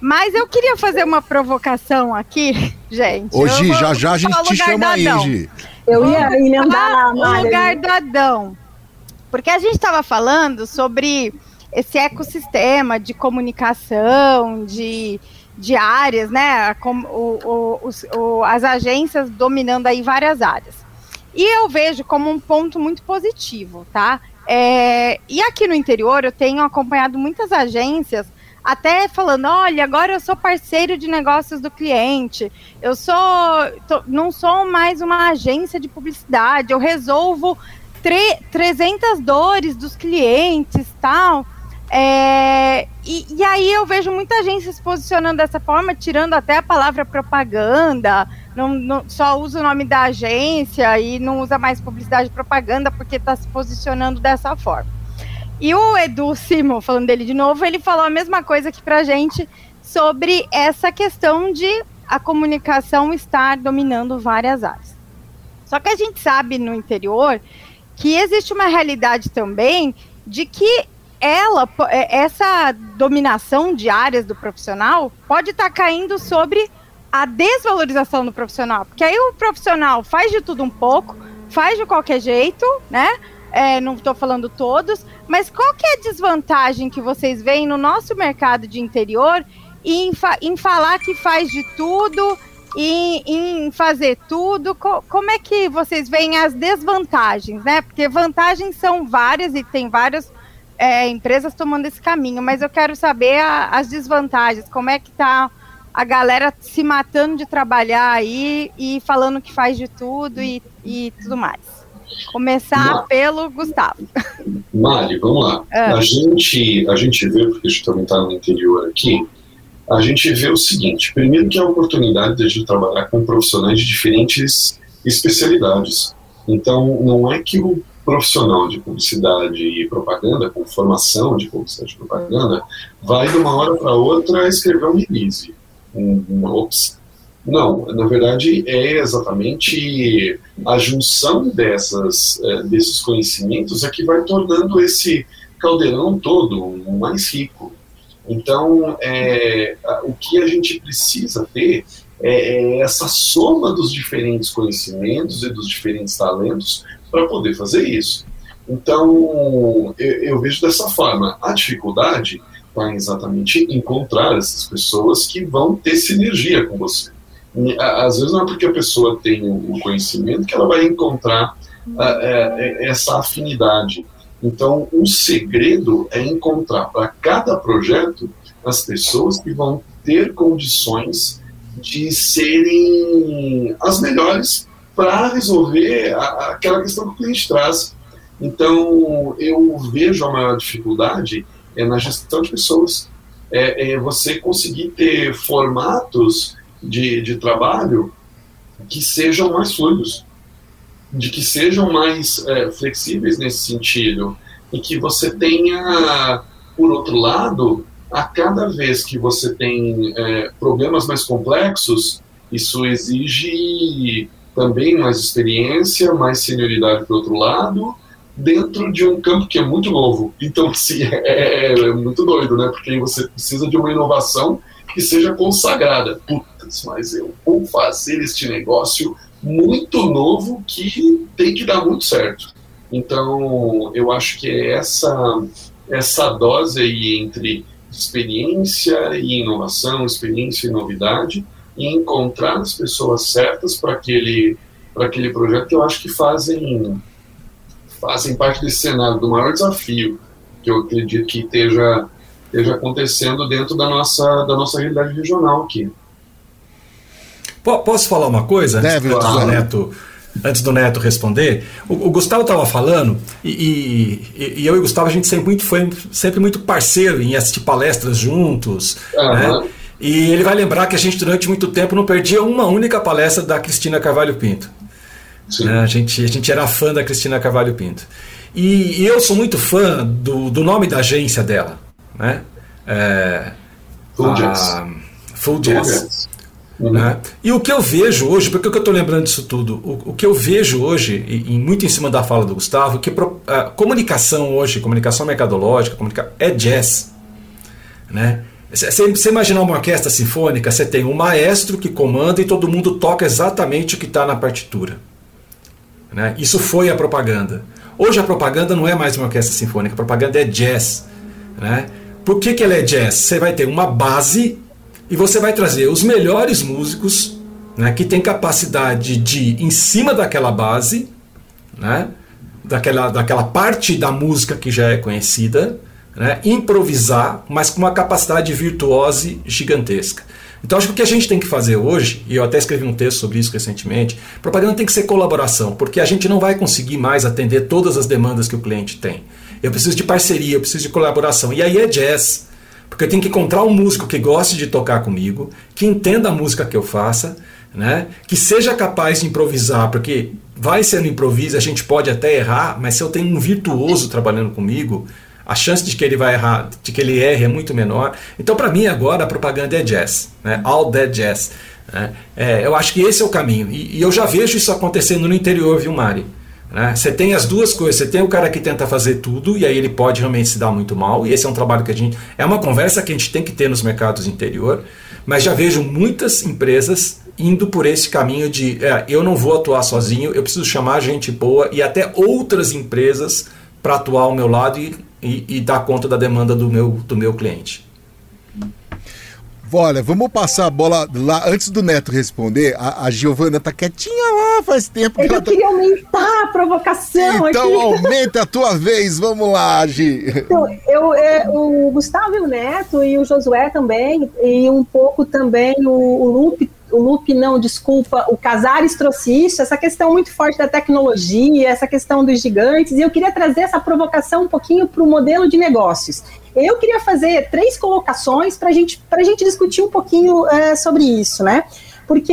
Mas eu queria fazer uma provocação aqui, gente. Hoje, já já a gente te chama aí, Gi. Eu ia emendar o lugar do Adão. Porque a gente estava falando sobre esse ecossistema de comunicação, de, de áreas, né? O, o, o, as agências dominando aí várias áreas. E eu vejo como um ponto muito positivo, tá? É, e aqui no interior eu tenho acompanhado muitas agências até falando, olha, agora eu sou parceiro de negócios do cliente, eu sou, tô, não sou mais uma agência de publicidade, eu resolvo 300 dores dos clientes, tal. É, e, e, aí eu vejo muita gente se posicionando dessa forma, tirando até a palavra propaganda, não, não, só usa o nome da agência e não usa mais publicidade e propaganda porque está se posicionando dessa forma. E o Edu Simon, falando dele de novo, ele falou a mesma coisa aqui pra gente sobre essa questão de a comunicação estar dominando várias áreas. Só que a gente sabe no interior que existe uma realidade também de que ela, é, essa dominação de áreas do profissional pode estar tá caindo sobre a desvalorização do profissional. Porque aí o profissional faz de tudo um pouco, faz de qualquer jeito, né? É, não estou falando todos, mas qual que é a desvantagem que vocês veem no nosso mercado de interior em, fa em falar que faz de tudo, em, em fazer tudo? Co como é que vocês veem as desvantagens, né? Porque vantagens são várias e tem vários é, empresas tomando esse caminho, mas eu quero saber a, as desvantagens, como é que está a galera se matando de trabalhar aí e falando que faz de tudo e, e tudo mais. Começar pelo Gustavo. Mari, vamos lá. É. A, gente, a gente vê, porque a gente também está no interior aqui, a gente vê o seguinte: primeiro, que é a oportunidade de a gente trabalhar com profissionais de diferentes especialidades. Então, não é que o profissional de publicidade e propaganda, com formação de publicidade e propaganda, vai de uma hora para outra escrever um release. Ops. Não, na verdade é exatamente a junção dessas, é, desses conhecimentos é que vai tornando esse caldeirão todo mais rico. Então, é, o que a gente precisa ter é, é essa soma dos diferentes conhecimentos e dos diferentes talentos para poder fazer isso. Então, eu, eu, vejo dessa forma. A dificuldade está exatamente encontrar essas pessoas que vão ter sinergia com você. E, às vezes não é porque a pessoa tem o conhecimento que ela vai encontrar essa afinidade então, um segredo é encontrar para cada projeto as pessoas que vão ter condições de serem as melhores para resolver a, aquela questão que o cliente traz. Então, eu vejo a maior dificuldade é na gestão de pessoas. É, é você conseguir ter formatos de, de trabalho que sejam mais fluidos de que sejam mais é, flexíveis nesse sentido e que você tenha, por outro lado, a cada vez que você tem é, problemas mais complexos, isso exige também mais experiência, mais senioridade por outro lado, dentro de um campo que é muito novo. Então, assim, é, é muito doido, né? Porque você precisa de uma inovação que seja consagrada. Putz, mas eu vou fazer este negócio muito novo que tem que dar muito certo. Então, eu acho que é essa, essa dose aí entre experiência e inovação, experiência e novidade, e encontrar as pessoas certas para aquele, aquele projeto eu acho que fazem, fazem parte desse cenário, do maior desafio que eu acredito que esteja, esteja acontecendo dentro da nossa, da nossa realidade regional aqui. Posso falar uma coisa? Deve, antes, do Neto, antes do Neto responder. O, o Gustavo estava falando, e, e, e, eu e o Gustavo, a gente sempre, muito, foi sempre muito parceiro em assistir palestras juntos. Uhum. Né? E ele vai lembrar que a gente, durante muito tempo, não perdia uma única palestra da Cristina Carvalho Pinto. Né? A, gente, a gente era fã da Cristina Carvalho Pinto. E, e eu sou muito fã do, do nome da agência dela. Né? É, Full Jazz. Full Jazz. Uhum. Né? E o que eu vejo hoje, porque eu estou lembrando disso tudo, o, o, que eu vejo hoje, e, e, muito em cima da fala do Gustavo, que pro, a comunicação hoje, comunicação mercadológica, comunica, é jazz. Né? Você imaginar uma orquestra sinfônica, você tem um maestro que comanda e todo mundo toca exatamente o que está na partitura. Né? Isso foi a propaganda. Hoje a propaganda não é mais uma orquestra sinfônica, a propaganda é jazz. Né? Por que, que ela é jazz? Você vai ter uma base e você vai trazer os melhores músicos né, que têm capacidade de, em cima daquela base, né, daquela, daquela parte da música que já é conhecida, né, improvisar, mas com uma capacidade virtuose gigantesca. Então acho que o que a gente tem que fazer hoje, e eu até escrevi um texto sobre isso recentemente, propaganda tem que ser colaboração, porque a gente não vai conseguir mais atender todas as demandas que o cliente tem. Eu preciso de parceria, eu preciso de colaboração. E aí é jazz. Porque eu tenho que encontrar um músico que goste de tocar comigo, que entenda a música que eu faça, né? que seja capaz de improvisar, porque vai ser no improviso, a gente pode até errar, mas se eu tenho um virtuoso trabalhando comigo, a chance de que ele vai errar, de que ele erre é muito menor. Então, para mim, agora a propaganda é jazz, né? all that jazz. Né? É, eu acho que esse é o caminho. E, e, eu já vejo isso acontecendo no interior, viu, Mari? Né? Você tem as duas coisas. Você tem o cara que tenta fazer tudo e aí ele pode realmente se dar muito mal. E esse é um trabalho que a gente. É uma conversa que a gente tem que ter nos mercados interior. Mas já vejo muitas empresas indo por esse caminho de é, eu não vou atuar sozinho, eu preciso chamar gente boa e até outras empresas para atuar ao meu lado e, e, e, dar conta da demanda do meu, do meu cliente. Olha, vamos passar a bola lá. Antes do Neto responder, a, a Giovana tá quietinha lá faz tempo é que, eu tá... queria aumentar a provocação então, aqui. Então aumenta a tua vez, vamos lá, Gi. Então, eu, é, o Gustavo e o Neto e o Josué também, e um pouco também o, o Lupe o Lupe não, desculpa, o Casares trouxe isso, essa questão muito forte da tecnologia, essa questão dos gigantes, e eu queria trazer essa provocação um pouquinho para o modelo de negócios. Eu queria fazer três colocações para gente, a gente discutir um pouquinho é, sobre isso, né? Porque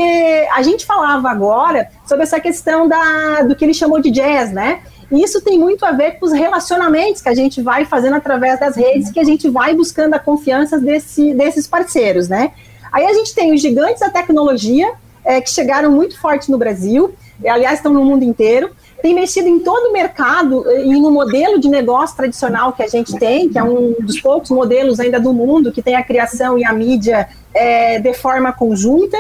a gente falava agora sobre essa questão da, do que ele chamou de jazz, né? E isso tem muito a ver com os relacionamentos que a gente vai fazendo através das redes, que a gente vai buscando a confiança desse, desses parceiros, né? Aí a gente tem os gigantes da tecnologia, é, que chegaram muito forte no Brasil, aliás, estão no mundo inteiro, tem mexido em todo o mercado e no modelo de negócio tradicional que a gente tem, que é um dos poucos modelos ainda do mundo que tem a criação e a mídia é, de forma conjunta.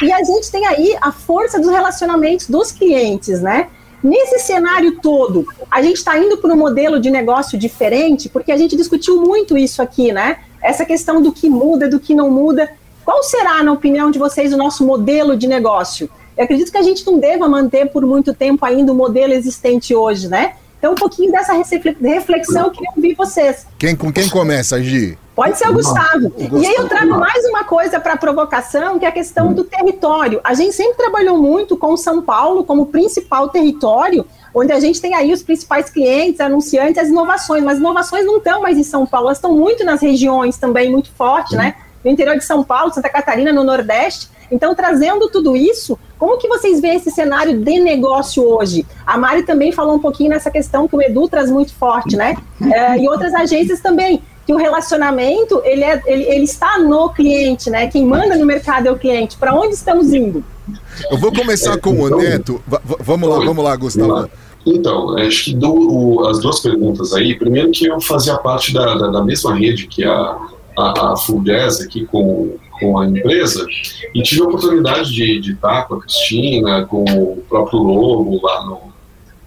E a gente tem aí a força dos relacionamentos dos clientes, né? Nesse cenário todo, a gente está indo para um modelo de negócio diferente, porque a gente discutiu muito isso aqui, né? Essa questão do que muda, do que não muda. Qual será, na opinião de vocês, o nosso modelo de negócio? Eu acredito que a gente não deva manter por muito tempo ainda o modelo existente hoje, né? Então, um pouquinho dessa reflexão eu queria ouvir vocês. Quem, com quem começa, Gi? Pode ser o Gustavo. E aí eu trago mais uma coisa para a provocação, que é a questão do território. A gente sempre trabalhou muito com São Paulo como principal território, onde a gente tem aí os principais clientes, anunciantes, as inovações, mas inovações não estão mais em São Paulo, elas estão muito nas regiões também, muito forte, né? No interior de São Paulo, Santa Catarina, no Nordeste. Então, trazendo tudo isso, como que vocês veem esse cenário de negócio hoje? A Mari também falou um pouquinho nessa questão que o Edu traz muito forte, né? É, e outras agências também, que o relacionamento, ele, é, ele, ele está no cliente, né? Quem manda no mercado é o cliente. Para onde estamos indo? Eu vou começar é, com o então, Neto. V vamos lá, vamos lá, Gustavo. Então, acho que do, o, as duas perguntas aí. Primeiro que eu fazia parte da, da, da mesma rede que a a, a Full Jazz aqui com, com a empresa e tive a oportunidade de, de estar com a Cristina, com o próprio Lobo lá no,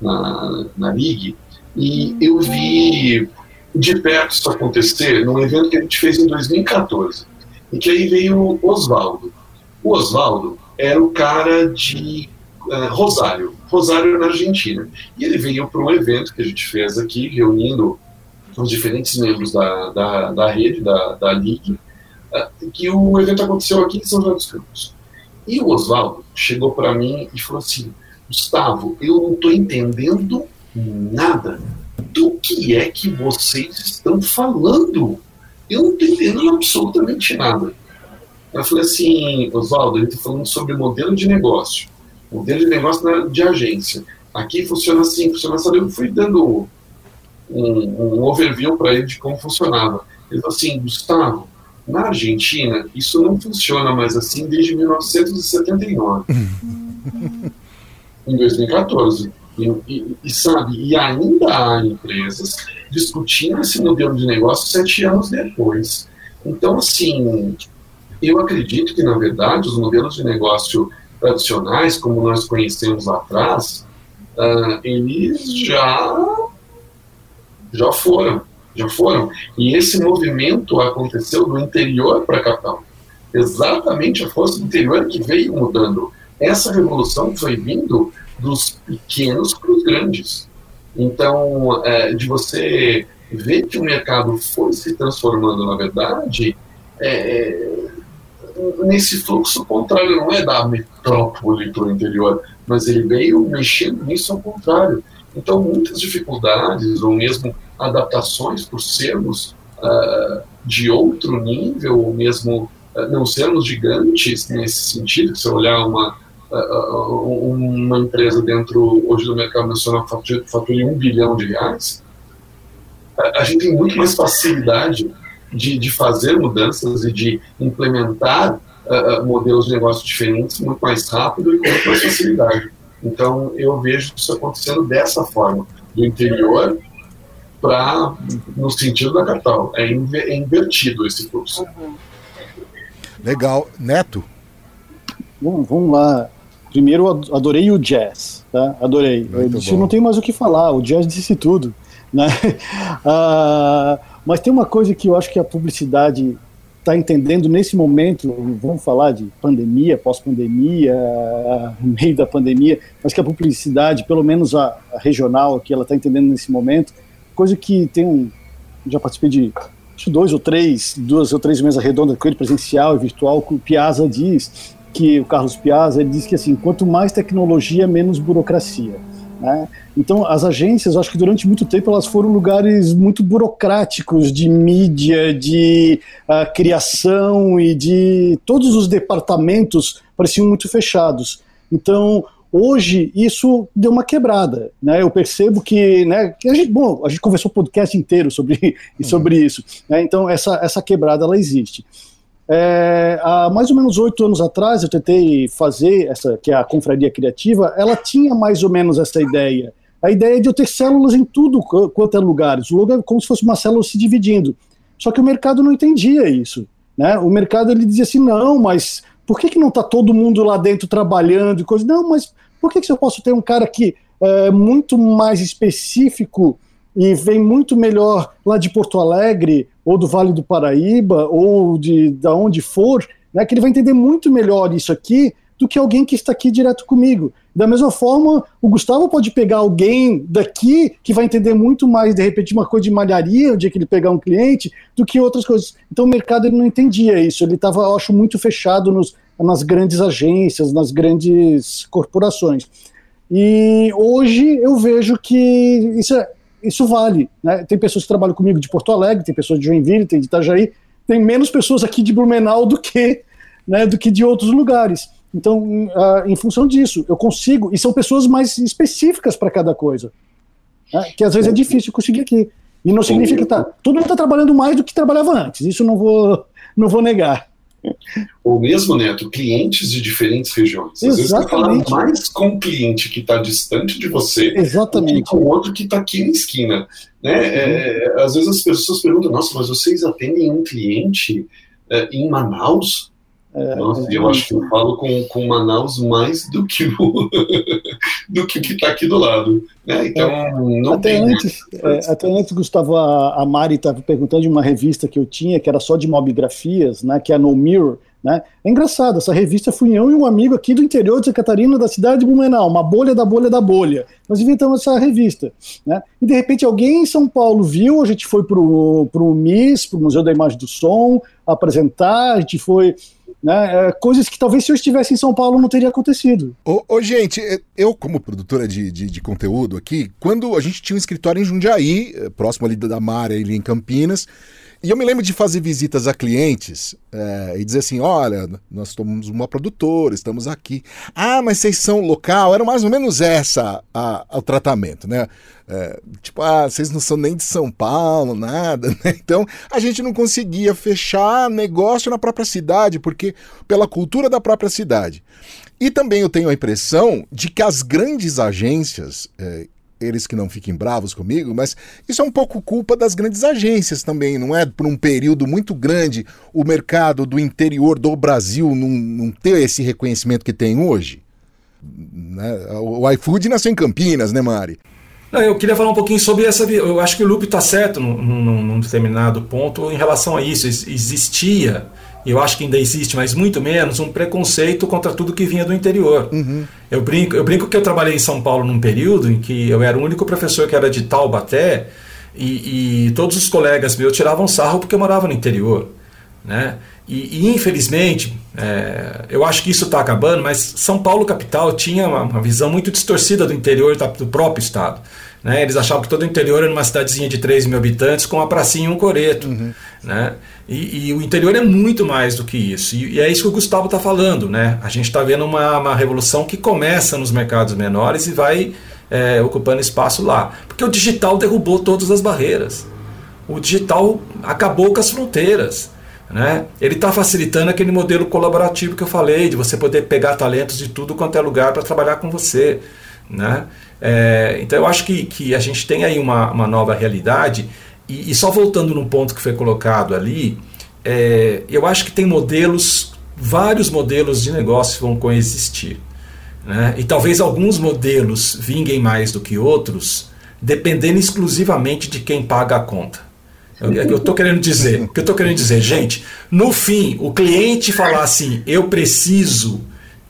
na, na Ligue e eu vi de perto isso acontecer num evento que a gente fez em 2014 e que aí veio o Oswaldo. O Oswaldo era o cara de uh, Rosário, Rosário na Argentina. E ele veio para um evento que a gente fez aqui, reunindo os diferentes membros da, da, da rede, da, da Ligue, eh, que o evento aconteceu aqui em São José dos Campos. E o Oswaldo chegou para mim e falou assim: Gustavo, eu não estou entendendo nada do que é que vocês estão falando. Eu não estou entendendo absolutamente nada. Eu falei assim, Oswaldo, ele está falando sobre modelo de negócio, modelo de negócio de agência. Aqui funciona assim, funciona assim. Eu fui dando um, um overview para ele de como funcionava. Ele falou assim, Gustavo, na Argentina isso não funciona mais assim desde 1979. em 2014. E, e, e, sabe, e ainda há empresas discutindo esse modelo de negócio sete anos depois. Então, assim, eu acredito que, na verdade, os modelos de negócio tradicionais, como nós conhecemos lá atrás, uh, eles já já foram, já foram. E esse movimento aconteceu do interior para a capital. Exatamente a força do interior que veio mudando. Essa revolução foi vindo dos pequenos para os grandes. Então, é, de você ver que o mercado foi se transformando, na verdade, é, nesse fluxo contrário, não é da metrópole para o interior, mas ele veio mexendo nisso ao contrário. Então, muitas dificuldades, ou mesmo adaptações, por sermos uh, de outro nível, ou mesmo uh, não sermos gigantes nesse sentido, se olhar uma, uh, uma empresa dentro hoje do mercado nacional que fatura um bilhão de reais, a gente tem muito mais facilidade de, de fazer mudanças e de implementar modelos de negócio diferentes muito mais rápido e com muito mais facilidade. Então, eu vejo isso acontecendo dessa forma, do interior para no sentido da capital. É, é invertido esse fluxo. Legal. Neto? Bom, vamos lá. Primeiro, adorei o jazz, tá? Adorei. Muito eu disse, não tem mais o que falar, o jazz disse tudo, né? Ah, mas tem uma coisa que eu acho que a publicidade está entendendo nesse momento, vamos falar de pandemia, pós-pandemia, meio da pandemia, mas que a publicidade, pelo menos a, a regional, que ela está entendendo nesse momento, coisa que tem um, já participei de dois ou três, duas ou três mesas redondas com ele, presencial e virtual, que o Piazza diz, que o Carlos Piazza, ele diz que assim, quanto mais tecnologia, menos burocracia. Né? Então, as agências, acho que durante muito tempo elas foram lugares muito burocráticos de mídia, de uh, criação e de todos os departamentos pareciam muito fechados. Então, hoje isso deu uma quebrada, né? Eu percebo que, né? Que a gente, bom, a gente conversou o podcast inteiro sobre, sobre uhum. isso, né? Então essa essa quebrada ela existe. É, há mais ou menos oito anos atrás, eu tentei fazer essa, que é a confraria criativa, ela tinha mais ou menos essa ideia. A ideia de eu ter células em tudo quanto é lugares, lugar como se fosse uma célula se dividindo. Só que o mercado não entendia isso. Né? O mercado ele dizia assim: não, mas por que, que não está todo mundo lá dentro trabalhando e coisa? Não, mas por que, que eu posso ter um cara que é muito mais específico e vem muito melhor lá de Porto Alegre, ou do Vale do Paraíba, ou de, de onde for, né, que ele vai entender muito melhor isso aqui do que alguém que está aqui direto comigo. Da mesma forma, o Gustavo pode pegar alguém daqui que vai entender muito mais, de repente, uma coisa de malharia, onde é que ele pegar um cliente, do que outras coisas. Então o mercado ele não entendia isso, ele estava, eu acho, muito fechado nos, nas grandes agências, nas grandes corporações. E hoje eu vejo que isso é, isso vale. Né? Tem pessoas que trabalham comigo de Porto Alegre, tem pessoas de Joinville, tem de Itajaí, tem menos pessoas aqui de Blumenau do que, né, do que de outros lugares. Então, uh, em função disso, eu consigo, e são pessoas mais específicas para cada coisa, né, que às vezes é difícil conseguir aqui. E não significa que tá, todo mundo está trabalhando mais do que trabalhava antes, isso não vou, não vou negar. Ou mesmo, Neto, clientes de diferentes regiões. Às Exatamente. vezes você fala mais com um cliente que está distante de você Exatamente. com outro que está aqui na esquina. Né? Uhum. É, às vezes as pessoas perguntam, nossa, mas vocês atendem um cliente é, em Manaus? É, Nossa, é, eu acho que eu falo com, com Manaus mais do que o do que está aqui do lado. Né? Então, é, não até tem. Antes, é, até antes, Gustavo, a, a Mari estava perguntando de uma revista que eu tinha, que era só de mobigrafias, né, que é a No Mirror. Né? É engraçado, essa revista fui eu e um amigo aqui do interior de Santa Catarina, da cidade de Blumenau, uma bolha da bolha da bolha. Nós inventamos essa revista. Né? E de repente alguém em São Paulo viu, a gente foi para o MIS, para o Museu da Imagem do Som, apresentar, a gente foi né? É, coisas que talvez se eu estivesse em São Paulo não teria acontecido. Ô, ô gente, é, eu como produtora de, de, de, conteúdo aqui, quando a gente tinha um escritório em Jundiaí, é, próximo ali da Mar, ali em Campinas, e eu me lembro de fazer visitas a clientes é, e dizer assim: olha, nós somos uma produtora, estamos aqui. Ah, mas vocês são local? Era mais ou menos essa a, a, o tratamento, né? É, tipo, ah, vocês não são nem de São Paulo, nada, né? Então a gente não conseguia fechar negócio na própria cidade, porque pela cultura da própria cidade. E também eu tenho a impressão de que as grandes agências, é, eles que não fiquem bravos comigo, mas isso é um pouco culpa das grandes agências também, não é? Por um período muito grande, o mercado do interior do Brasil não, não ter esse reconhecimento que tem hoje. Né? O iFood nasceu em Campinas, né, Mari? Não, eu queria falar um pouquinho sobre essa. Eu acho que o Lupe está certo num, num, num, determinado ponto em relação a isso. Existia eu acho que ainda existe, mas muito menos, um preconceito contra tudo que vinha do interior. Uhum. Eu, brinco, eu brinco que eu trabalhei em São Paulo num período em que eu era o único professor que era de Taubaté e, e todos os colegas meus tiravam sarro porque eu morava no interior. Né? E, e infelizmente, é, eu acho que isso está acabando, mas São Paulo capital tinha uma, uma visão muito distorcida do interior do próprio estado. Né? Eles achavam que todo o interior era uma cidadezinha de 3 mil habitantes com uma pracinha e um coreto. Uhum. Né? E, e, o interior é muito mais do que isso. E, e é isso que o Gustavo está falando. Né? A gente está vendo uma, uma revolução que começa nos mercados menores e vai é, ocupando espaço lá. Porque o digital derrubou todas as barreiras. O digital acabou com as fronteiras. Né? Ele está facilitando aquele modelo colaborativo que eu falei, de você poder pegar talentos de tudo quanto é lugar para trabalhar com você. Né? É, então eu acho que, que a gente tem aí uma, uma nova realidade, e, e só voltando no ponto que foi colocado ali, é, eu acho que tem modelos, vários modelos de negócio vão coexistir. Né? E talvez alguns modelos vinguem mais do que outros, dependendo exclusivamente de quem paga a conta. Eu estou querendo dizer, o que eu estou querendo dizer, gente, no fim, o cliente falar assim, eu preciso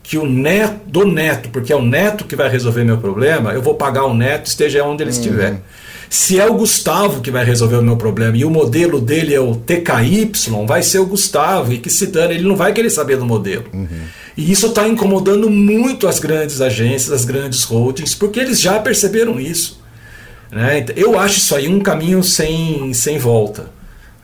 que o neto, do neto, porque é o neto que vai resolver meu problema, eu vou pagar o neto, esteja onde ele uhum. estiver. Se é o Gustavo que vai resolver o meu problema e o modelo dele é o TKY, vai ser o Gustavo e que se dane, ele não vai querer saber do modelo. Uhum. E isso está incomodando muito as grandes agências, as grandes holdings, porque eles já perceberam isso. Né? Eu acho isso aí um caminho sem, sem volta.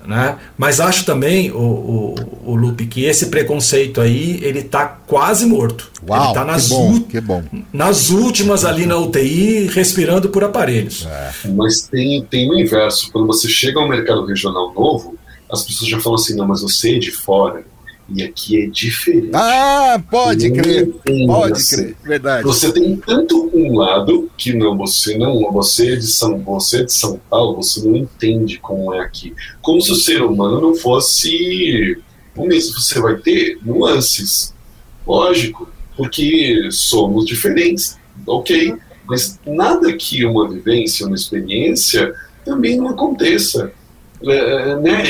Né? Mas acho também, o, o, o Lupe, que esse preconceito aí, ele tá quase morto. Uau, ele tá nas, que bom, que bom. nas últimas ali na UTI, respirando por aparelhos. É. Mas tem, tem o inverso. Quando você chega ao mercado regional novo, as pessoas já falam assim, não, mas você é de fora e aqui é diferente. Ah, pode crer. Pode assim. crer. Verdade. Você tem tanto um lado que não você não você é de São você é de São Paulo, você não entende como é aqui. Como se o ser humano não fosse o mesmo. Você vai ter nuances, lógico, porque somos diferentes, ok. Mas nada que uma vivência, uma experiência também não aconteça. É, né?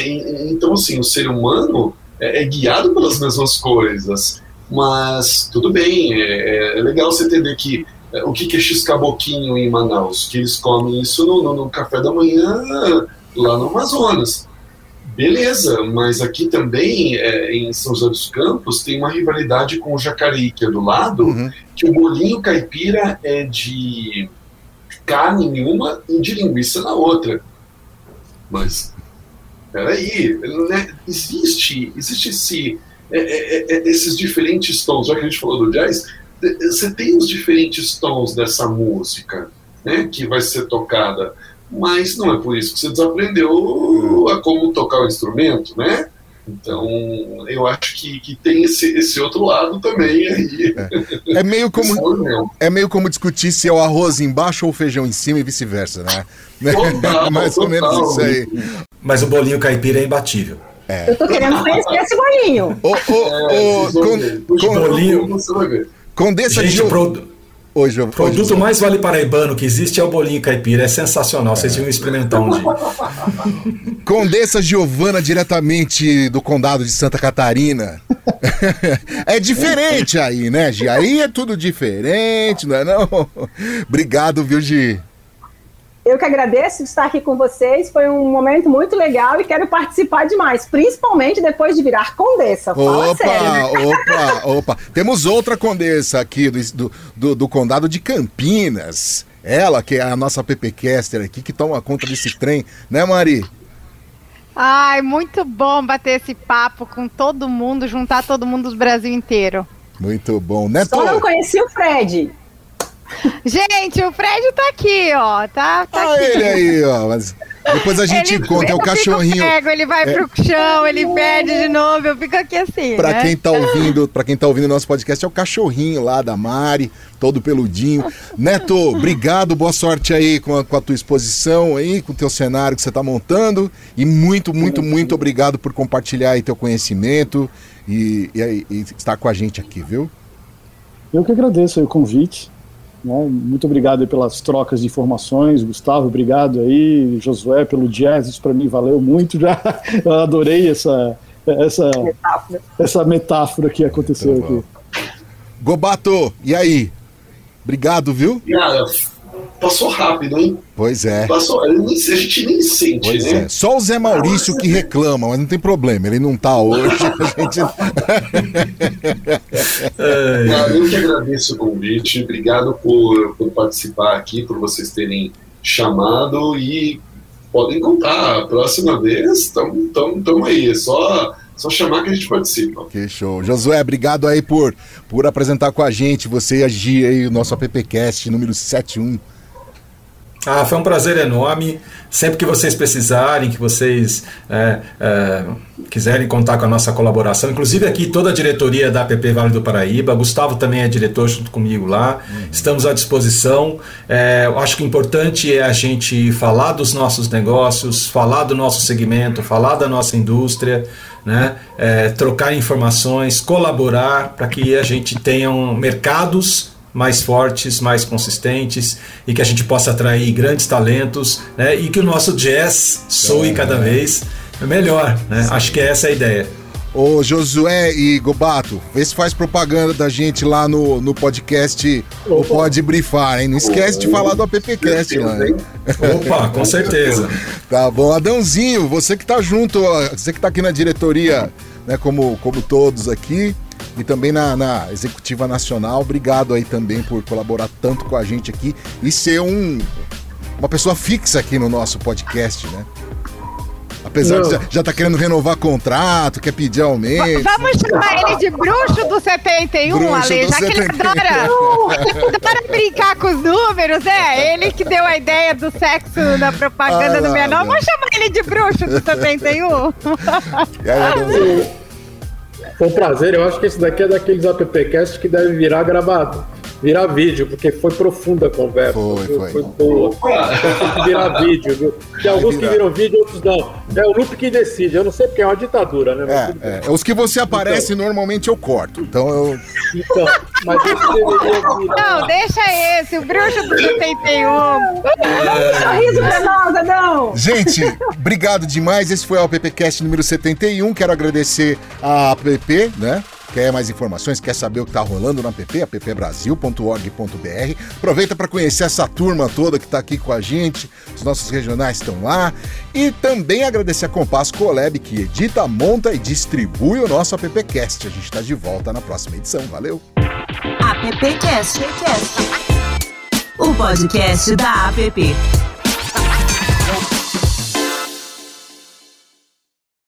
Então, assim, o ser humano é, é guiado pelas mesmas coisas. Mas tudo bem, é, é legal você entender que é, o que, que é X-Caboquinho em Manaus, que eles comem isso no, no, no, café da manhã lá no Amazonas. Beleza, mas aqui também, é, em São José dos Campos, tem uma rivalidade com o Jacareí, que é do lado, uhum. que o bolinho caipira é de carne em uma e de linguiça na outra. Mas peraí, né? existe, existe esse, é, é, é, é, esses diferentes tons, já que a gente falou do jazz, você tem os diferentes tons dessa música, né, que vai ser tocada, mas não é por isso que você desaprendeu a como tocar o instrumento, né? Então, eu acho que, que tem esse, esse outro lado também aí. É, é meio como é meio como discutir se é o arroz embaixo ou o feijão em cima e vice-versa, né? Total, Mais ou menos isso aí. Mas o bolinho caipira é imbatível. É. Eu tô querendo conhecer esse bolinho. O, o, é, com, com, bolinho. Condessa Gente, de... pro... Hoje, o produto hoje, mais vale paraibano que existe é o bolinho caipira. É sensacional. Vocês deviam experimentar um dia. Condessa Giovana, diretamente do condado de Santa Catarina. é diferente aí, né, Gi? Aí é tudo diferente, não é não? Obrigado, viu, Gi? Eu que agradeço de estar aqui com vocês. Foi um momento muito legal e quero participar demais, principalmente depois de virar condessa. Fala opa, sério. opa, opa. Temos outra condessa aqui do, do, do, condado de Campinas. Ela, que é a nossa PPcaster aqui, que toma conta desse trem, né, Mari? Ai, muito bom bater esse papo com todo mundo, juntar todo mundo do Brasil inteiro. Muito bom, né? Só não conheci o Fred. Gente, o Fred tá aqui, ó. Tá, tá ah, aqui. ele aí, ó. Mas depois a gente ele, conta, é o cachorrinho. Pego, ele vai é. pro chão, ele perde de novo, eu fico aqui assim. Pra né? quem tá ouvindo, para quem tá ouvindo nosso podcast, é o cachorrinho lá da Mari, todo peludinho. Neto, obrigado, boa sorte aí com a, com a tua exposição aí, com o teu cenário que você tá montando. E muito, muito, muito obrigado por compartilhar aí teu conhecimento e, e, e estar com a gente aqui, viu? Eu que agradeço o convite. Né? Muito obrigado pelas trocas de informações, Gustavo, obrigado aí, Josué, pelo jazz, isso para mim valeu muito já. Eu adorei essa, essa, metáfora. essa metáfora que aconteceu tá aqui. Gobato, e aí? Obrigado, viu? Cara, passou rápido, hein? Pois é. Passou, a gente nem sente, pois né? É. Só o Zé Maurício que reclama, mas não tem problema, ele não tá hoje. A gente... ah, eu que agradeço o convite, obrigado por, por participar aqui, por vocês terem chamado e podem contar. A próxima vez, estamos aí, é só só chamar que a gente participa. Que show. Josué, obrigado aí por, por apresentar com a gente, você e a Gia aí, o nosso AppCast número 71. Ah, foi um prazer enorme. Sempre que vocês precisarem, que vocês é, é, quiserem contar com a nossa colaboração, inclusive aqui toda a diretoria da APP Vale do Paraíba, Gustavo também é diretor junto comigo lá, uhum. estamos à disposição. É, acho que o importante é a gente falar dos nossos negócios, falar do nosso segmento, falar da nossa indústria, né? É, trocar informações, colaborar para que a gente tenha mercados mais fortes, mais consistentes e que a gente possa atrair grandes talentos né, e que o nosso jazz soe cada vez melhor. Né? Acho que é essa a ideia. Ô Josué e Gobato, vê se faz propaganda da gente lá no, no podcast o Pode Brifar, hein? Não esquece de falar do AppCast lá, hein? Opa, com certeza. tá bom. Adãozinho, você que tá junto, você que tá aqui na diretoria, né, como, como todos aqui, e também na, na, Executiva Nacional. Obrigado aí também por colaborar tanto com a gente aqui e ser um, uma pessoa fixa aqui no nosso podcast, né? Apesar não. de já tá querendo renovar contrato, quer pedir aumento. Vamos chamar ele de bruxo do 71, bruxo Ale, já 71. que ele adora, adora brincar com os números, é? Ele que deu a ideia do sexo na propaganda ah, do menor. Vamos chamar ele de bruxo do 71? Foi um prazer, eu acho que esse daqui é daqueles appcasts que deve virar gravado virar vídeo, porque foi profunda a conversa. Foi, foi. Foi boa. Tem que virar vídeo, viu? Tem alguns que viram vídeo, outros não. É o Lupe que decide. Eu não sei porque é uma ditadura, né? É, é. Os que você aparece, então, normalmente eu corto. Então eu. Então, mas esse deveria virar. Não, deixa esse, o bruxo do 71. Um sorriso pra nós, Adão! Gente, obrigado demais. Esse foi o AppCast número 71. Quero agradecer a App, né? Quer mais informações? Quer saber o que está rolando na app? appbrasil.org.br. Aproveita para conhecer essa turma toda que está aqui com a gente. Os nossos regionais estão lá. E também agradecer a Compass Colab, que edita, monta e distribui o nosso appcast. A gente está de volta na próxima edição. Valeu! Appcast, o podcast da app.